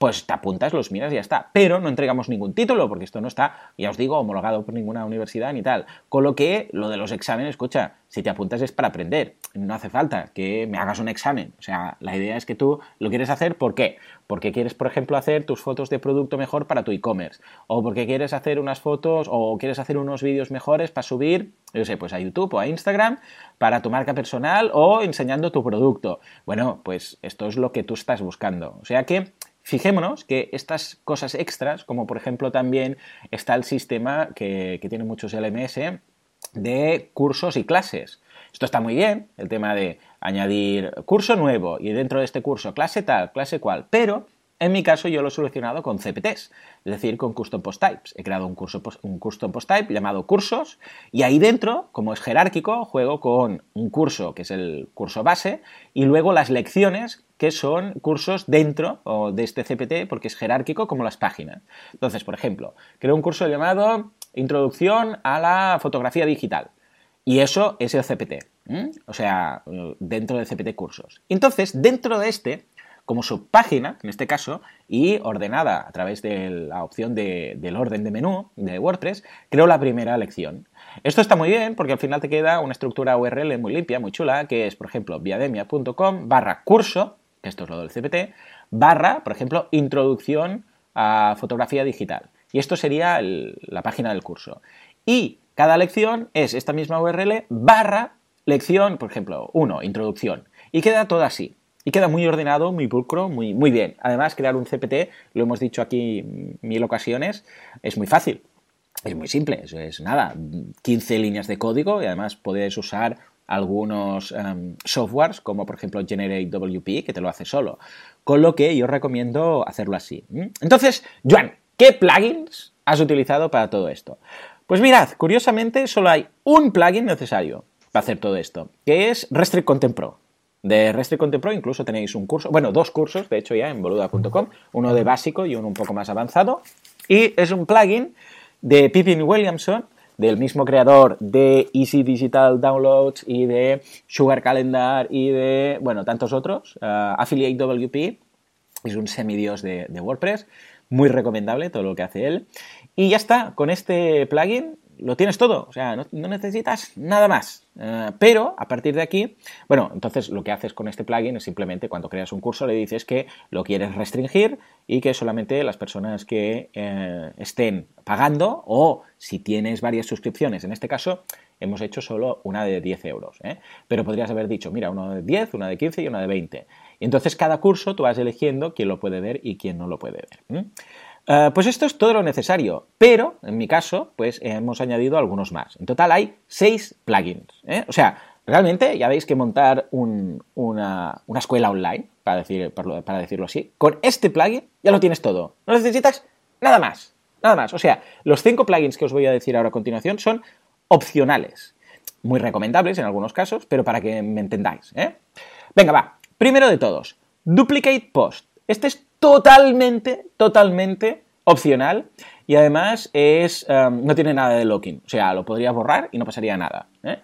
Pues te apuntas, los miras y ya está. Pero no entregamos ningún título, porque esto no está, ya os digo, homologado por ninguna universidad ni tal. Con lo que lo de los exámenes, escucha, si te apuntas es para aprender. No hace falta que me hagas un examen. O sea, la idea es que tú lo quieres hacer, ¿por qué? Porque quieres, por ejemplo, hacer tus fotos de producto mejor para tu e-commerce. O porque quieres hacer unas fotos o quieres hacer unos vídeos mejores para subir, yo sé, pues a YouTube o a Instagram para tu marca personal o enseñando tu producto. Bueno, pues esto es lo que tú estás buscando. O sea que Fijémonos que estas cosas extras, como por ejemplo también está el sistema que, tiene muchos LMS de cursos y clases. Esto está muy bien, el tema de añadir curso nuevo y dentro de este curso clase tal, clase cual, pero en mi caso yo lo he solucionado con CPTs, es decir, con Custom Post Types. He creado un, Custom Post Type llamado cursos y ahí dentro, como es jerárquico, juego con un curso que es el curso base y luego las lecciones que son cursos dentro de este CPT porque es jerárquico como las páginas. Entonces, por ejemplo, creo un curso llamado Introducción a la fotografía digital. Y eso es el CPT, o sea, dentro del CPT cursos. Entonces, dentro de este, como subpágina, en este caso, y ordenada a través de la opción del orden de menú de WordPress, creo la primera lección. Esto está muy bien porque al final te queda una estructura URL muy limpia, muy chula, que es, por ejemplo, viademia.com barra curso, que esto es lo del CPT, barra, por ejemplo, introducción a fotografía digital. Y esto sería la página del curso. Y cada lección es esta misma URL barra lección, por ejemplo, 1, introducción. Y queda todo así. Y queda muy ordenado, muy pulcro, muy, muy bien. Además, crear un CPT, lo hemos dicho aquí mil ocasiones, es muy fácil. Es muy simple, es, nada, 15 líneas de código y además puedes usar algunos em, softwares como por ejemplo GenerateWP que te lo hace solo. Con lo que yo recomiendo hacerlo así. Entonces, Joan, ¿qué plugins has utilizado para todo esto? Pues mirad, curiosamente solo hay un plugin necesario para hacer todo esto, que es Restrict Content Pro. De Pro incluso tenéis un curso, bueno, dos cursos, de hecho ya en boluda.com, uno de básico y uno un poco más avanzado. Y es un plugin de Pippin Williamson, del mismo creador de Easy Digital Downloads y de Sugar Calendar y de, bueno, tantos otros. Uh, Affiliate WP es un semidios de, de WordPress, muy recomendable todo lo que hace él. Y ya está, con este plugin lo tienes todo, o sea, no, necesitas nada más. Eh, pero a partir de aquí, bueno, entonces lo que haces con este plugin es simplemente cuando creas un curso le dices que lo quieres restringir y que solamente las personas que eh, estén pagando o si tienes varias suscripciones, en este caso hemos hecho solo una de 10 euros, ¿eh? pero podrías haber dicho, mira, una de 10, una de 15 y una de 20. Y entonces cada curso tú vas eligiendo quién lo puede ver y quién no lo puede ver. Pues esto es todo lo necesario, pero en mi caso, pues hemos añadido algunos más. En total hay seis plugins. ¿eh? O sea, realmente ya veis que montar una, escuela online, para decirlo así, con este plugin ya lo tienes todo. No necesitas nada más. Nada más. O sea, los cinco plugins que os voy a decir ahora a continuación son opcionales. Muy recomendables en algunos casos, pero para que me entendáis. ¿eh? Venga, va. Primero de todos, Duplicate Post. Este es totalmente, totalmente opcional y además es, um, no tiene nada de locking. O sea, lo podrías borrar y no pasaría nada. ¿eh?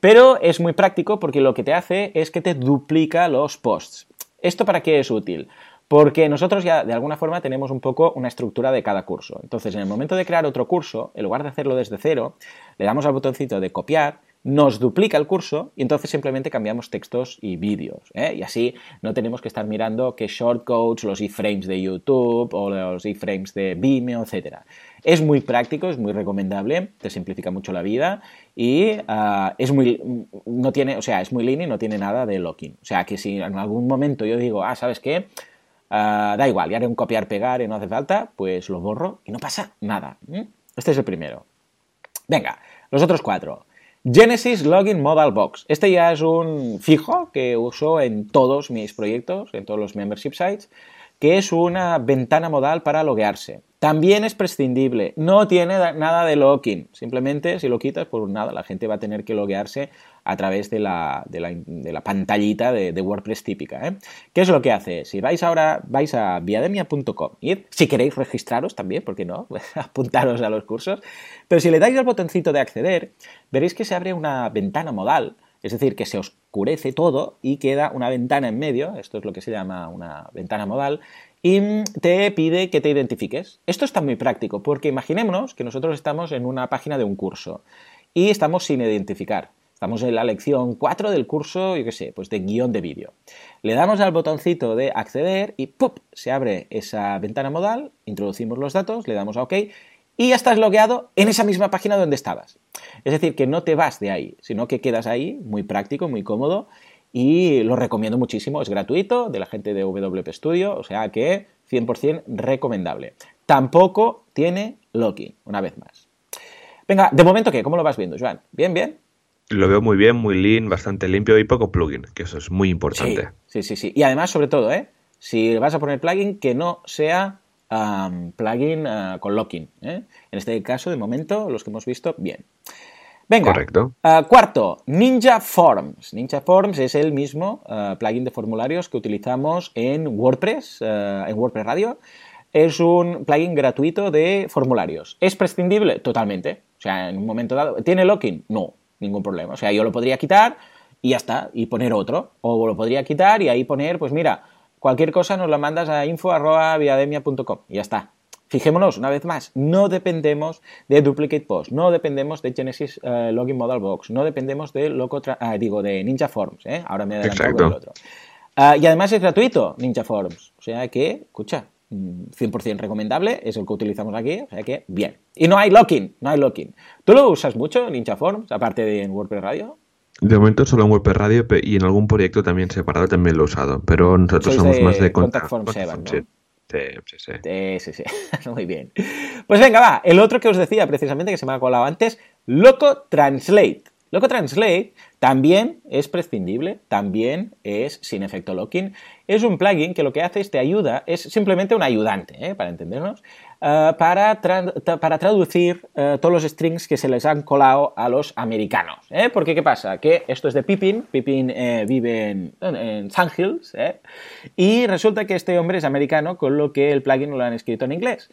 Pero es muy práctico porque lo que te hace es que te duplica los posts. ¿Esto para qué es útil? Porque nosotros ya de alguna forma tenemos un poco una estructura de cada curso. Entonces, en el momento de crear otro curso, en lugar de hacerlo desde cero, le damos al botoncito de copiar nos duplica el curso y entonces simplemente cambiamos textos y vídeos. ¿eh? Y así no tenemos que estar mirando qué shortcodes, los iframes de YouTube o los iframes de Vimeo, etc. Es muy práctico, es muy recomendable, te simplifica mucho la vida y ah, es muy, no tiene, o sea, es muy lineal y no tiene nada de locking. O sea, que si en algún momento yo digo, ah, ¿sabes qué? Ah, da igual, ya haré un copiar-pegar y no hace falta, pues lo borro y no pasa nada. Este es el primero. Venga, los otros cuatro. Genesis Login Modal Box. Este ya es un fijo que uso en todos mis proyectos, en todos los membership sites, que es una ventana modal para loguearse. También es prescindible, no tiene nada de login. Simplemente si lo quitas, pues nada, la gente va a tener que loguearse a través de la, pantallita de, WordPress típica. ¿eh? ¿Qué es lo que hace? Si vais ahora, vais a viademia.com, si queréis registraros también, ¿por qué no? Apuntaros a los cursos. Pero si le dais al botoncito de acceder, veréis que se abre una ventana modal, es decir, que se os oscurece todo y queda una ventana en medio, esto es lo que se llama una ventana modal, y te pide que te identifiques. Esto está muy práctico porque imaginémonos que nosotros estamos en una página de un curso y estamos sin identificar. Estamos en la lección 4 del curso, yo qué sé, pues de guion de vídeo. Le damos al botoncito de acceder y ¡pup! se abre esa ventana modal, introducimos los datos, le damos a OK y ya estás logueado en esa misma página donde estabas. Es decir, que no te vas de ahí, sino que quedas ahí, muy práctico, muy cómodo, y lo recomiendo muchísimo, es gratuito, de la gente de WP Studio, o sea que 100% recomendable. Tampoco tiene login, una vez más. Venga, de momento, ¿qué? ¿Cómo lo vas viendo, Joan? ¿Bien, bien? Lo veo muy bien, muy lean, bastante limpio y poco plugin, que eso es muy importante. Sí, sí, sí. Y además, sobre todo, ¿eh? si vas a poner plugin, que no sea plugin ah, con locking. ¿eh? En este caso, de momento, los que hemos visto, bien. Venga, Correcto. Ah, cuarto, Ninja Forms. Ninja Forms es el mismo ah, plugin de formularios que utilizamos en WordPress, en WordPress Radio. Es un plugin gratuito de formularios. ¿Es prescindible? Totalmente. O sea, en un momento dado. ¿Tiene locking? No, ningún problema. O sea, yo lo podría quitar y ya está, y poner otro. O lo podría quitar y ahí poner, pues mira, Cualquier cosa nos la mandas a info.viademia.com y ya está. Fijémonos, una vez más, no dependemos de Duplicate Post, no dependemos de Genesis eh, Login Model Box, no dependemos de, Loco ah, digo, de Ninja Forms, ¿eh? ahora me he adelantado con el otro. Ah, y además es gratuito Ninja Forms, o sea que, escucha, 100% mm, recomendable, es el que utilizamos aquí, o sea que bien. Y no hay locking, no hay locking. ¿Tú lo usas mucho, Ninja Forms, aparte de en WordPress Radio? De momento solo en WordPress Radio y en algún proyecto también separado también lo he usado, pero nosotros somos más de Contact, Form 7, ¿no? Sí. Sí, sí, sí. Muy bien. Pues venga, va. El otro que os decía precisamente, que se me ha colado antes, Loco Translate. Loco Translate también es prescindible, también es sin efecto locking. Es un plugin que lo que hace es te ayuda, es simplemente un ayudante, ¿eh? para entendernos, eh, para, para, traducir eh, todos los strings que se les han colado a los americanos. ¿eh? Porque, ¿qué pasa? Que esto es de Pippin, Pippin vive en, en Hills y resulta que este hombre es americano, con lo que el plugin lo han escrito en inglés.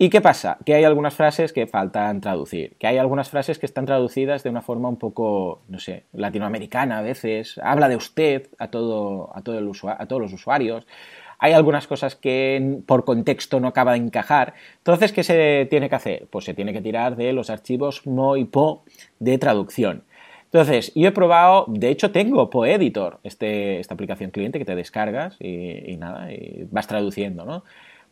¿Y qué pasa? Que hay algunas frases que faltan traducir, que hay algunas frases que están traducidas de una forma un poco, no sé, latinoamericana a veces, habla de usted a, todo, a, todo el a todos los usuarios, hay algunas cosas que por contexto no acaba de encajar. Entonces, ¿qué se tiene que hacer? Pues se tiene que tirar de los archivos Mo y Po de traducción. Entonces, yo he probado, de hecho tengo PoEditor, este, esta aplicación cliente que te descargas y, nada, y vas traduciendo, ¿no?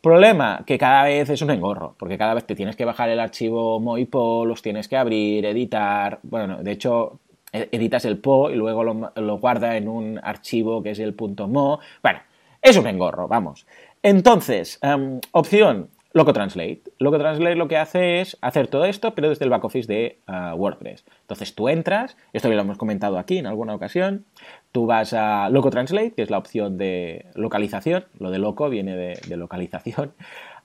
Problema, que cada vez es un engorro, porque cada vez te tienes que bajar el archivo Mo y Po, los tienes que abrir, editar, bueno, de hecho e, editas el Po y luego lo, lo guarda en un archivo que es el .mo, bueno, es un engorro, vamos. Entonces, em, opción, Loco Translate. Loco Translate lo que hace es hacer todo esto, pero desde el back office de eh, WordPress. Entonces tú entras, esto ya lo hemos comentado aquí en alguna ocasión, tú vas a Loco Translate, que es la opción de localización, lo de loco viene de, localización,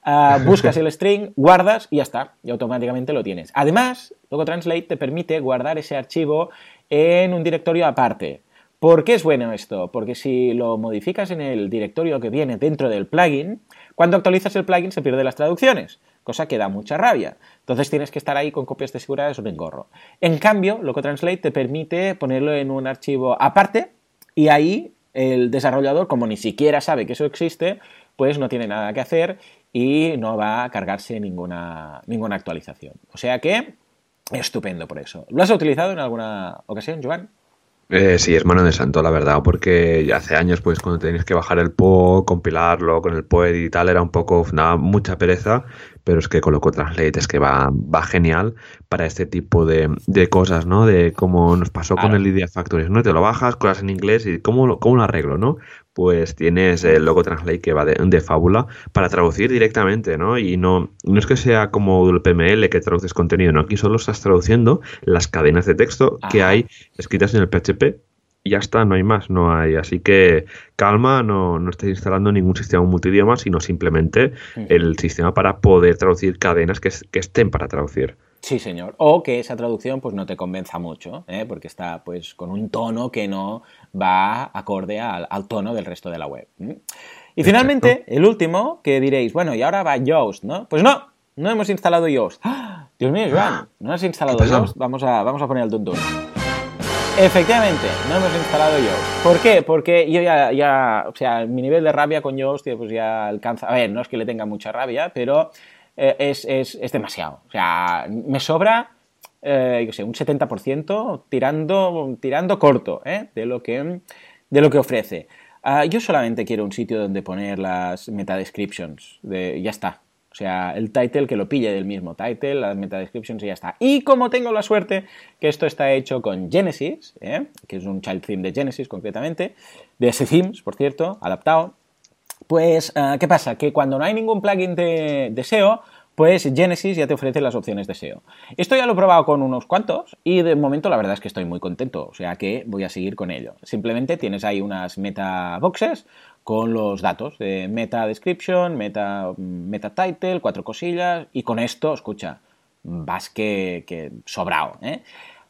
eh, buscas el string, guardas y ya está, y automáticamente lo tienes. Además, Loco Translate te permite guardar ese archivo en un directorio aparte. ¿Por qué es bueno esto? Porque si lo modificas en el directorio que viene dentro del plugin, cuando actualizas el plugin se pierden las traducciones, cosa que da mucha rabia. Entonces tienes que estar ahí con copias de seguridad, es un engorro. En cambio, LocoTranslate te permite ponerlo en un archivo aparte y ahí el desarrollador, como ni siquiera sabe que eso existe, pues no tiene nada que hacer y no va a cargarse ninguna, ninguna actualización. O sea que, estupendo por eso. ¿Lo has utilizado en alguna ocasión, Joan? Eh, sí, hermano de santo, la verdad, porque hace años, pues cuando tenías que bajar el PO, compilarlo con el POED y tal, era un poco, nada, mucha pereza, pero es que Coloco Translate es que va, va genial para este tipo de, cosas, ¿no? De cómo nos pasó con el Idea Factories, ¿no? Te lo bajas, cosas en inglés y cómo lo, cómo lo arreglo, ¿no? Pues tienes el Logo Translate que va de, fábula para traducir directamente, ¿no? Y no, no es que sea como el PML que traduces contenido, no, aquí solo estás traduciendo las cadenas de texto que hay escritas en el PHP y ya está, no hay más, no hay. Así que calma, no, no estés instalando ningún sistema multidioma, sino simplemente el sistema para poder traducir cadenas que, que, estén para traducir. Sí, señor. O que esa traducción pues no te convenza mucho, ¿eh? porque está pues con un tono que no va acorde al, tono del resto de la web. Y finalmente, el último, que diréis, bueno, y ahora va Yoast, ¿no? Pues no, no hemos instalado Yoast. ¡Ah! Dios mío, Joan, ¿no has instalado Yoast? Vamos a, vamos a poner el tuntún. Efectivamente, no hemos instalado Yoast. ¿Por qué? Porque yo ya, o sea, mi nivel de rabia con Yoast pues ya alcanza, a ver, no es que le tenga mucha rabia, pero eh, es, es, es, demasiado. O sea, me sobra, eh, yo sé, un 70% tirando, tirando corto ¿eh? de, lo que, de lo que ofrece. Uh, yo solamente quiero un sitio donde poner las meta descriptions, de, ya está. O sea, el title que lo pille del mismo title, las meta descriptions y ya está. Y como tengo la suerte que esto está hecho con Genesis, ¿eh? que es un child theme de Genesis concretamente, de ese themes, por cierto, adaptado, pues, uh, ¿qué pasa? Que cuando no hay ningún plugin de, de SEO, pues Genesis ya te ofrece las opciones de SEO. Esto ya lo he probado con unos cuantos y de momento la verdad es que estoy muy contento, o sea que voy a seguir con ello. Simplemente tienes ahí unas meta boxes con los datos de meta description, meta, meta title, cuatro cosillas y con esto, escucha, vas que, que ¿eh?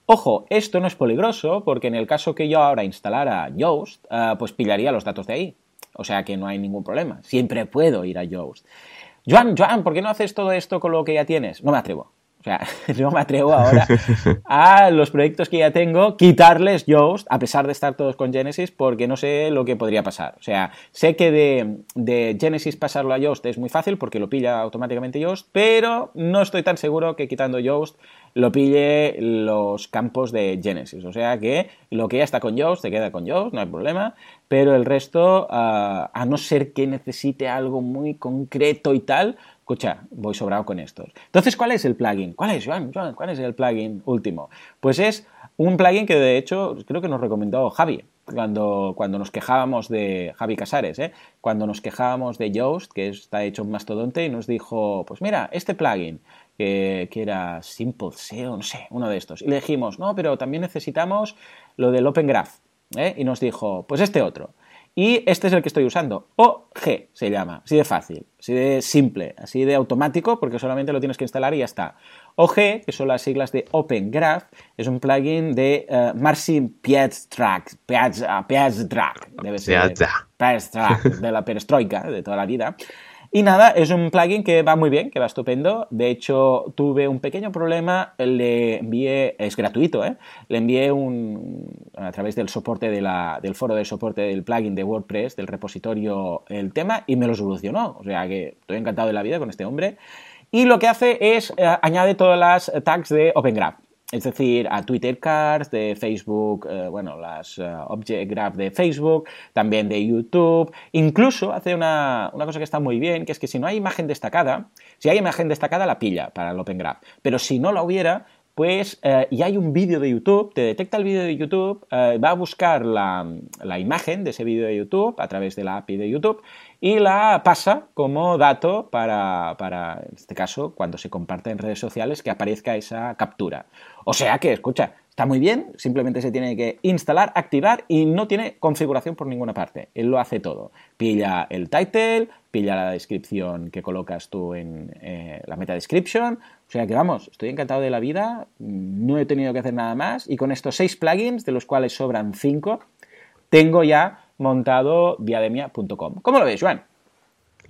Ojo, esto no es peligroso porque en el caso que yo ahora instalara Yoast, uh, pues pillaría los datos de ahí. O sea que no hay ningún problema. Siempre puedo ir a Yoast. Joan, Joan, ¿por qué no haces todo esto con lo que ya tienes? No me atrevo. O sea, no me atrevo ahora a los proyectos que ya tengo quitarles Yoast, a pesar de estar todos con Genesis, porque no sé lo que podría pasar. O sea, sé que de, de Genesis pasarlo a Yoast es muy fácil porque lo pilla automáticamente Yoast, pero no estoy tan seguro que quitando Yoast lo pille los campos de Genesis. O sea que lo que ya está con Yoast se queda con Yoast, no hay problema, pero el resto, uh, a no ser que necesite algo muy concreto y tal, escucha, voy sobrado con estos. Entonces, ¿cuál es el plugin? ¿Cuál es, Joan? Joan ¿Cuál es el plugin último? Pues es un plugin que de hecho creo que nos recomendó Javi cuando, cuando nos quejábamos de Javi Casares, ¿eh? cuando nos quejábamos de Yoast, que está hecho un mastodonte, y nos dijo, pues mira, este plugin, que, que, era Simple SEO, no sé, uno de estos. Y le dijimos, no, pero también necesitamos lo del Open Graph. ¿eh? Y nos dijo, pues este otro. Y este es el que estoy usando. OG se llama, así de fácil, así de simple, así de automático, porque solamente lo tienes que instalar y ya está. OG, que son las siglas de Open Graph, es un plugin de uh, Marcin Piaztrack, Piaztrack, debe ser Piaztrack, de la perestroika, de toda la vida. Y nada, es un plugin que va muy bien, que va estupendo. De hecho, tuve un pequeño problema, le envié, es gratuito, ¿eh? Le envié un, a través del soporte de la, del foro de soporte del plugin de WordPress, del repositorio, el tema, y me lo solucionó. O sea que estoy encantado de la vida con este hombre. Y lo que hace es eh, añade todas las tags de Open Graph es decir, a Twitter Cards, de Facebook, eh, bueno, las uh, Object Graph de Facebook, también de YouTube. Incluso hace una, una, cosa que está muy bien, que es que si no hay imagen destacada, si hay imagen destacada la pilla para el Open Graph, pero si no la hubiera, pues eh, y hay un vídeo de YouTube, te detecta el vídeo de YouTube, eh, va a buscar la, la imagen de ese vídeo de YouTube a través de la API de YouTube y la pasa como dato para, para, en este caso, cuando se comparte en redes sociales, que aparezca esa captura. O sea que, escucha, está muy bien, simplemente se tiene que instalar, activar y no tiene configuración por ninguna parte. Él lo hace todo. Pilla el title, pilla la descripción que colocas tú en eh, la meta description. O sea que vamos, estoy encantado de la vida, no he tenido que hacer nada más y con estos seis plugins, de los cuales sobran cinco, tengo ya montado diademia.com. ¿Cómo lo ves, Juan?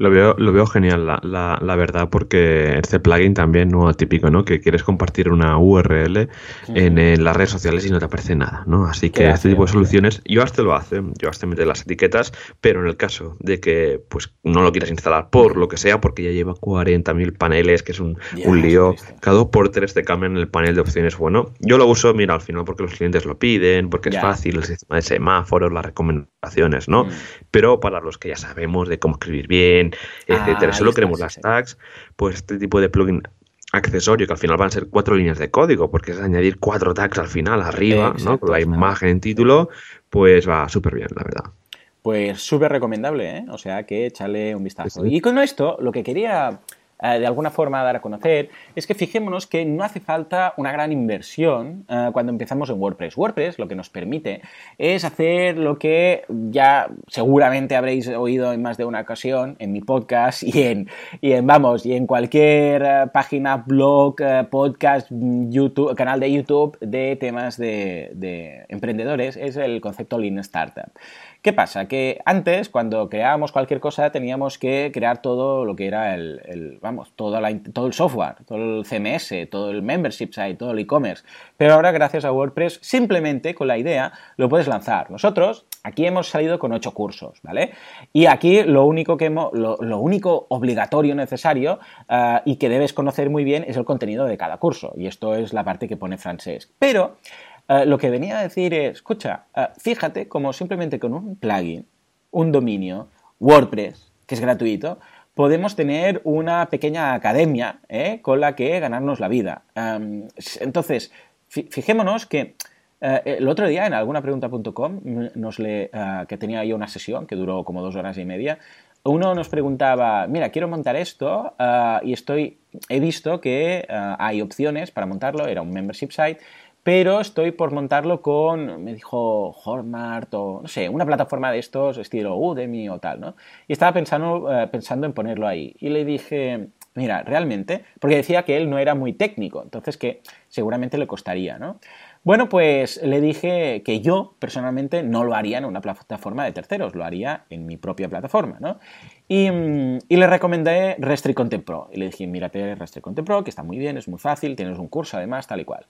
Lo veo, lo veo genial, la, la, la, verdad, porque este plugin también no atípico, ¿no? Que quieres compartir una URL en, en, las redes sociales y no te aparece nada, ¿no? Así que este tipo de soluciones, Yoast te lo hace, Yoast te mete las etiquetas, pero en el caso de que pues no lo quieras instalar por lo que sea, porque ya lleva 40.000 paneles, que es un, yeah, un lío, cada dos por tres te cambian el panel de opciones. Bueno, yo lo uso, mira, al final porque los clientes lo piden, porque yeah. es fácil, el sistema de semáforos, las recomendaciones, ¿no? Mm. Pero para los que ya sabemos de cómo escribir bien, etcétera. Ah, Solo queremos las tags, pues este tipo de plugin accesorio que al final van a ser cuatro líneas de código, porque es añadir cuatro tags al final, arriba, Exacto, ¿no? Con la imagen en título, pues va súper bien, la verdad. Pues súper recomendable, ¿eh? O sea que échale un vistazo. Sí. Y con esto, lo que quería eh, de alguna forma dar a conocer es que fijémonos que no hace falta una gran inversión eh, cuando empezamos en WordPress. WordPress lo que nos permite es hacer lo que ya seguramente habréis oído en más de una ocasión en mi podcast y en, y en vamos, y en cualquier uh, página, blog, podcast, YouTube, canal de YouTube de temas de, de emprendedores, es el concepto Lean Startup ¿Qué pasa? Que antes, cuando creábamos cualquier cosa, teníamos que crear todo lo que era el, vamos, todo, el software, todo el CMS, todo el membership site, todo el e-commerce. Pero ahora, gracias a WordPress, simplemente con la idea lo puedes lanzar. Nosotros Aquí hemos salido con ocho cursos, ¿vale? Y aquí lo único, que lo, único obligatorio necesario eh, y que debes conocer muy bien es el contenido de cada curso. Y esto es la parte que pone Francesc. Pero eh, lo que venía a decir es, escucha, eh, fíjate como simplemente con un plugin, un dominio, WordPress, que es gratuito, podemos tener una pequeña academia con la que ganarnos la vida. Em, entonces, fijémonos que eh, el otro día en algunapregunta.com, nos le, eh, que tenía yo una sesión que duró como dos horas y media, uno nos preguntaba, mira, quiero montar esto eh, y estoy, he visto que hay opciones para montarlo, era un membership site, pero estoy por montarlo con, me dijo, Hotmart o, no sé, una plataforma de estos, estilo Udemy o tal, ¿no? Y estaba pensando, pensando en ponerlo ahí. Y le dije, mira, realmente, porque decía que él no era muy técnico, entonces que seguramente le costaría, ¿no? Bueno, pues le dije que yo personalmente no lo haría en una plataforma de terceros, lo haría en mi propia plataforma, ¿no? Y, mm, le recomendé Restrict Content Pro. Y le dije, mírate Restrict Content Pro, que está muy bien, es muy fácil, tienes un curso además, tal y cual.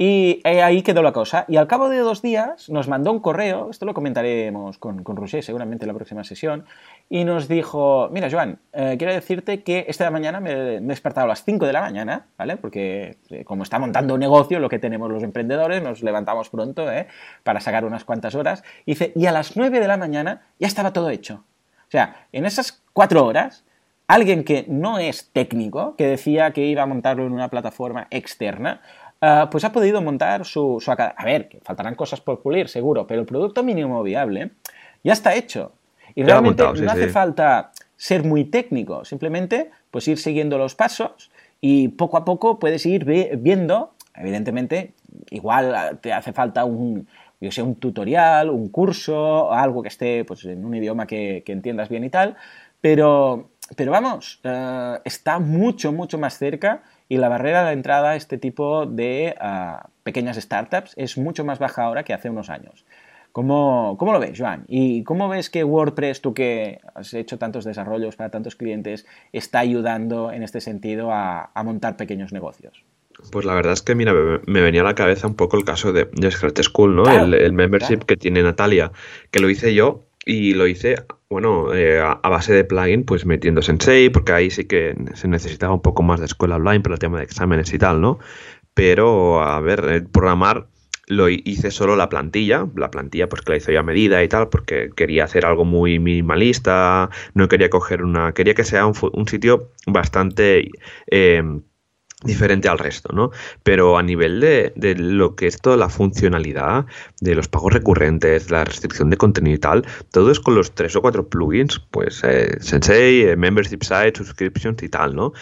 Y ahí quedó la cosa. Y al cabo de dos días nos mandó un correo, esto lo comentaremos con, con Roger seguramente en la próxima sesión, y nos dijo, mira Joan, eh, quiero decirte que esta mañana me, he despertado a las 5 de la mañana, ¿vale? Porque eh, como está montando un negocio, lo que tenemos los emprendedores, nos levantamos pronto, ¿eh? Para sacar unas cuantas horas. Y dice, y a las 9 de la mañana ya estaba todo hecho. O sea, en esas cuatro horas alguien que no es técnico, que decía que iba a montarlo en una plataforma externa, Ah, pues ha podido montar su, su, A ver, que faltarán cosas por pulir, seguro, pero el producto mínimo viable ya está hecho. Y realmente no hace falta ser muy técnico, simplemente pues ir siguiendo los pasos y poco a poco puedes ir viendo, evidentemente, igual te hace falta un, yo sé, un tutorial, un curso, algo que esté pues, en un idioma que, entiendas bien y tal, pero, pero vamos, eh, está mucho, mucho más cerca y la barrera de entrada a este tipo de ah, pequeñas startups es mucho más baja ahora que hace unos años. ¿Cómo, ¿Cómo, lo ves, Joan? ¿Y cómo ves que WordPress, tú que has hecho tantos desarrollos para tantos clientes, está ayudando en este sentido a, montar pequeños negocios? Pues la verdad es que, mira, me, venía a la cabeza un poco el caso de, Scratch School, ¿no? el, membership que tiene Natalia, que lo hice yo y lo hice, bueno, eh, a, base de plugin, pues metiendo Sensei, porque ahí sí que se necesitaba un poco más de escuela online para el tema de exámenes y tal, ¿no? Pero, a ver, el programar lo hice solo la plantilla, la plantilla pues que la hice yo a medida y tal, porque quería hacer algo muy minimalista, no quería coger una, quería que sea un, un sitio bastante... Eh, diferente al resto, ¿no? Pero a nivel de, de, lo que es toda la funcionalidad de los pagos recurrentes, la restricción de contenido y tal, todo es con los tres o cuatro plugins, pues eh, Sensei, eh, Membership Site, Subscriptions y tal, ¿no?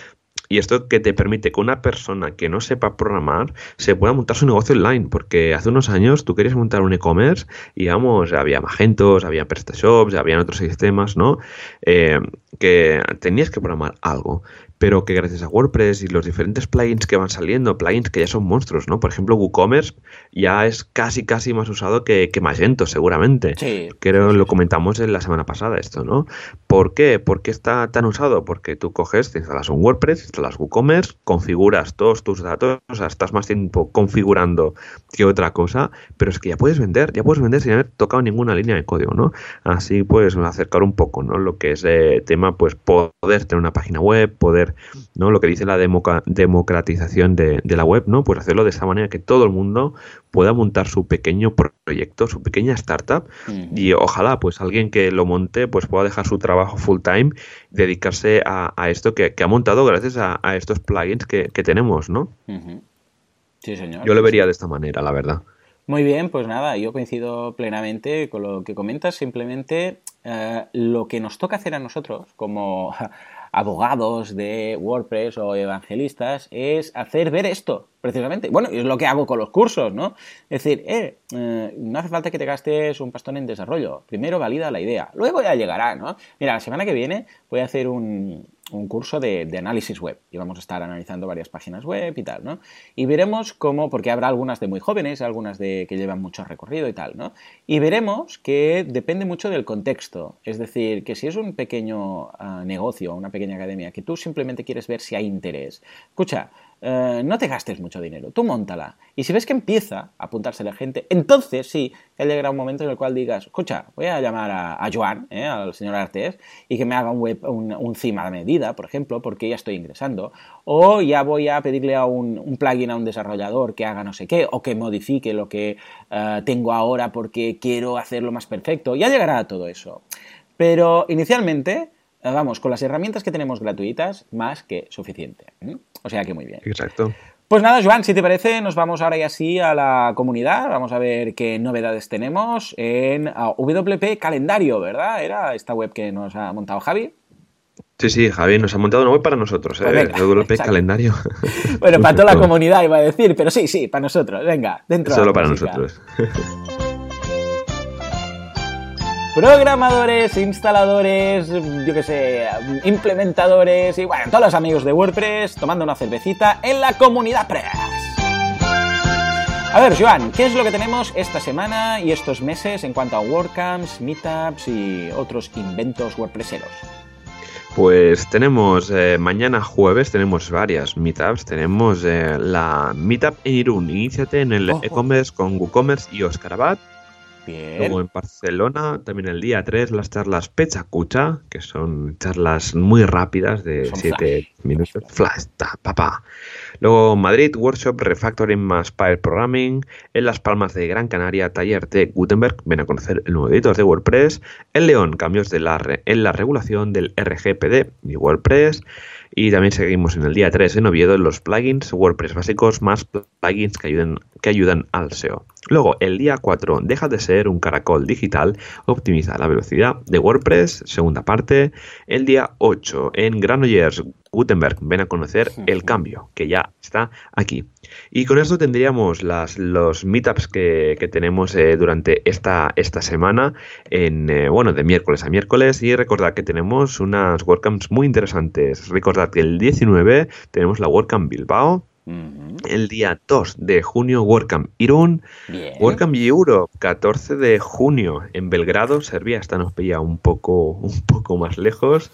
Y esto que te permite que una persona que no sepa programar se pueda montar su negocio online, porque hace unos años tú querías montar un e-commerce y vamos, había Magentos, había PrestaShops, había otros sistemas, ¿no? Eh, que tenías que programar algo pero que gracias a WordPress y los diferentes plugins que van saliendo, plugins que ya son monstruos, ¿no? Por ejemplo, WooCommerce ya es casi casi más usado que, que Magento, seguramente. Sí. Creo lo comentamos en la semana pasada esto, ¿no? ¿Por qué? ¿Por qué está tan usado? Porque tú coges, te instalas un WordPress, instalas WooCommerce, configuras todos tus datos, o sea, estás más tiempo configurando que otra cosa, pero es que ya puedes vender, ya puedes vender sin haber tocado ninguna línea de código, ¿no? Así pues acercar un poco, ¿no? Lo que es eh, tema, pues poder tener una página web, poder ¿no? Lo que dice la democratización de, la web, ¿no? Pues hacerlo de esa manera que todo el mundo pueda montar su pequeño proyecto, su pequeña startup y ojalá pues alguien que lo monte pues pueda dejar su trabajo full time dedicarse a, esto que, ha montado gracias a, estos plugins que, tenemos, ¿no? Sí, señor. Yo lo vería de esta manera, la verdad. Muy bien, pues nada, yo coincido plenamente con lo que comentas, simplemente eh, lo que nos toca hacer a nosotros como abogados de WordPress o evangelistas es hacer ver esto, precisamente. Bueno, es lo que hago con los cursos, ¿no? Es decir, eh, eh, no hace falta que te gastes un pastón en desarrollo. Primero valida la idea, luego ya llegará, ¿no? Mira, la semana que viene voy a hacer un, un curso de, análisis web y vamos a estar analizando varias páginas web y tal, ¿no? Y veremos cómo, porque habrá algunas de muy jóvenes, algunas de que llevan mucho recorrido y tal, ¿no? Y veremos que depende mucho del contexto, es decir, que si es un pequeño ah, negocio, una pequeña academia, que tú simplemente quieres ver si hay interés, escucha, eh, no te gastes mucho dinero, tú montala. Y si ves que empieza a apuntarse la gente, entonces sí, que llegará un momento en el cual digas, escucha, voy a llamar a, Joan, eh, al señor Artes, y que me haga un, web, un, un a medida, por ejemplo, porque ya estoy ingresando. O ya voy a pedirle a un, plugin a un desarrollador que haga no sé qué, o que modifique lo que eh, tengo ahora porque quiero hacerlo más perfecto. Ya llegará a todo eso. Pero inicialmente vamos, con las herramientas que tenemos gratuitas, más que suficiente. O sea que muy bien. Exacto. Pues nada, Joan, si te parece, nos vamos ahora y así a la comunidad. Vamos a ver qué novedades tenemos en ah, WP Calendario, ¿verdad? Era esta web que nos ha montado Javi. Sí, sí, Javi nos ha montado una web para nosotros, pues ¿eh? WP Calendario. Bueno, para toda la comunidad iba a decir, pero sí, sí, para nosotros. Venga, dentro. Solo para nosotros. Programadores, instaladores, yo qué sé, implementadores y bueno, todos los amigos de WordPress tomando una cervecita en la comunidad Press. A ver, Joan, ¿qué es lo que tenemos esta semana y estos meses en cuanto a WordCamps, Meetups y otros inventos WordPresseros? Pues tenemos eh, mañana jueves, tenemos varias meetups. Tenemos eh, la Meetup en Irún. Iníciate en el e-commerce con WooCommerce y Oscar Luego en Barcelona, también el día 3, las charlas Pecha Cucha, que son charlas muy rápidas de 7 minutos. Flash, papá. Luego Madrid, Workshop Refactoring más Pile Programming. En Las Palmas de Gran Canaria, taller de Gutenberg. Ven a conocer el nuevo editor de WordPress. En León, cambios de la en la regulación del RGPD y WordPress. Y también seguimos en el día 3 en Oviedo los plugins WordPress básicos más plugins que ayuden, que ayudan al SEO. Luego, el día 4, deja de ser un caracol digital, optimiza la velocidad de WordPress, segunda parte. El día 8, en Granollers, Gutenberg, ven a conocer el cambio, que ya está aquí. Y con esto tendríamos las, los meetups que, tenemos eh, durante esta, esta semana, en, eh, bueno, de miércoles a miércoles. Y recordad que tenemos unas WordCamps muy interesantes. Recordad que el 19 tenemos la WordCamp Bilbao, el día 2 de junio, WordCamp Irún. WordCamp Europe, 14 de junio en Belgrado, Serbia. Esta nos pilla un poco, un poco más lejos.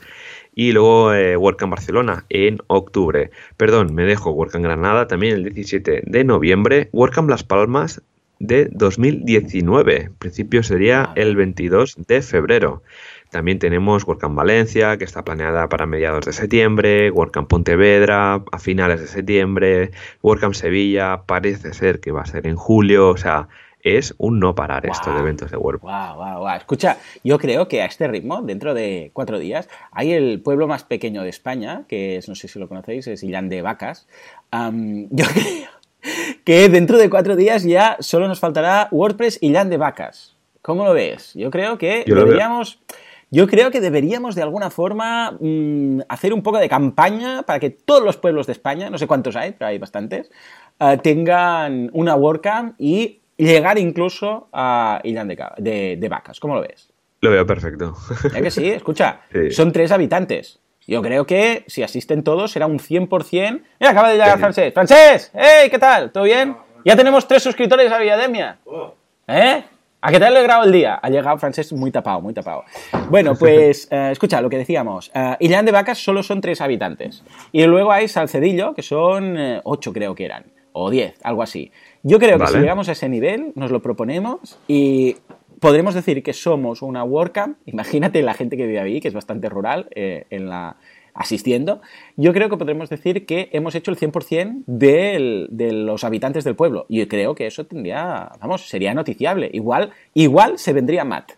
Y luego eh, WordCamp Barcelona en octubre. Perdón, me dejo WordCamp Granada también el 17 de noviembre. WordCamp Las Palmas de 2019. En principio sería el 22 de febrero. También tenemos WordCamp Valencia, que está planeada para mediados de septiembre, WordCamp Pontevedra a finales de septiembre, WordCamp Sevilla parece ser que va a ser en julio, o sea, es un no parar esto de eventos de WordPress. Wow, wow, wow. Escucha, yo creo que a este ritmo, dentro de cuatro días, hay el pueblo más pequeño de España, que es, no sé si lo conocéis, es Illán de Vacas. yo creo que dentro de cuatro días ya solo nos faltará WordPress Illán de Vacas. ¿Cómo lo ves? Yo creo que deberíamos... Yo creo que deberíamos de alguna forma mm, hacer un poco de campaña para que todos los pueblos de España, no sé cuántos hay, pero hay bastantes, eh, tengan una WordCamp y llegar incluso a Island de, Vacas. ¿Cómo lo ves? Lo veo perfecto. ¿Ya que sí? Escucha, son tres habitantes. Yo creo que si asisten todos será un 100%. Mira, acaba de llegar Francés. ¡Francés! ¡Hey! ¿Qué tal? ¿Todo bien? Ya tenemos tres suscriptores a Villademia. Oh. ¿Eh? ¿A qué te ha alegrado el día? Ha llegado Francés muy tapado, muy tapado. Bueno, pues eh, escucha lo que decíamos. Uh, de Vacas solo son tres habitantes. Y luego hay Salcedillo, que son eh, ocho creo que eran. O diez, algo así. Yo creo que si llegamos a ese nivel, nos lo proponemos y podremos decir que somos una WordCamp. Imagínate la gente que vive ahí, que es bastante rural, en la asistiendo, yo creo que podremos decir que hemos hecho el 100% de los habitantes del pueblo. Y creo que eso tendría, vamos, sería noticiable. Igual, igual se vendría Matt.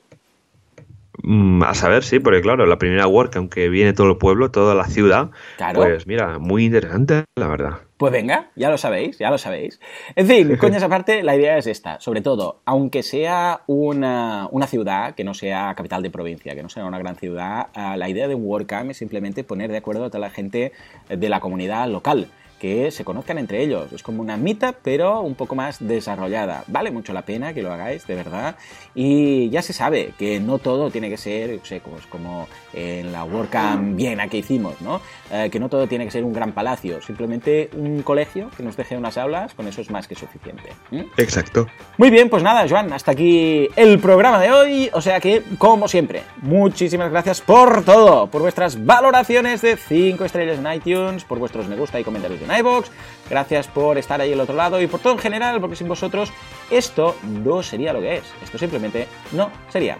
Mm, a saber, sí, porque claro, la primera work, aunque viene todo el pueblo, toda la ciudad, pues mira, muy interesante, la verdad. Pues venga, ya lo sabéis, ya lo sabéis. En fin, coñas aparte, la idea es esta. Sobre todo, aunque sea una, ciudad que no sea capital de provincia, que no sea una gran ciudad, ah, la idea de WordCamp es simplemente poner de acuerdo a toda la gente de la comunidad local que se conozcan entre ellos. Es como una meetup, pero un poco más desarrollada. Vale mucho la pena que lo hagáis, de verdad. Y ya se sabe que no todo tiene que ser, sé, pues como en la WordCamp Viena que hicimos, ¿no? Eh, que no todo tiene que ser un gran palacio. Simplemente un colegio que nos deje unas aulas, con eso es más que suficiente. Exacto. Muy bien, pues nada, Joan, hasta aquí el programa de hoy. O sea que, como siempre, muchísimas gracias por todo, por vuestras valoraciones de 5 estrellas en iTunes, por vuestros me gusta y comentarios en iBox. Gracias por estar ahí al otro lado y por todo en general, porque sin vosotros esto no sería lo que es. Esto simplemente no sería.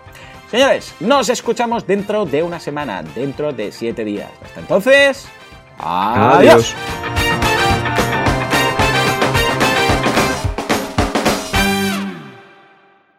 Señores, nos escuchamos dentro de una semana, dentro de 7 días. Hasta entonces, adiós.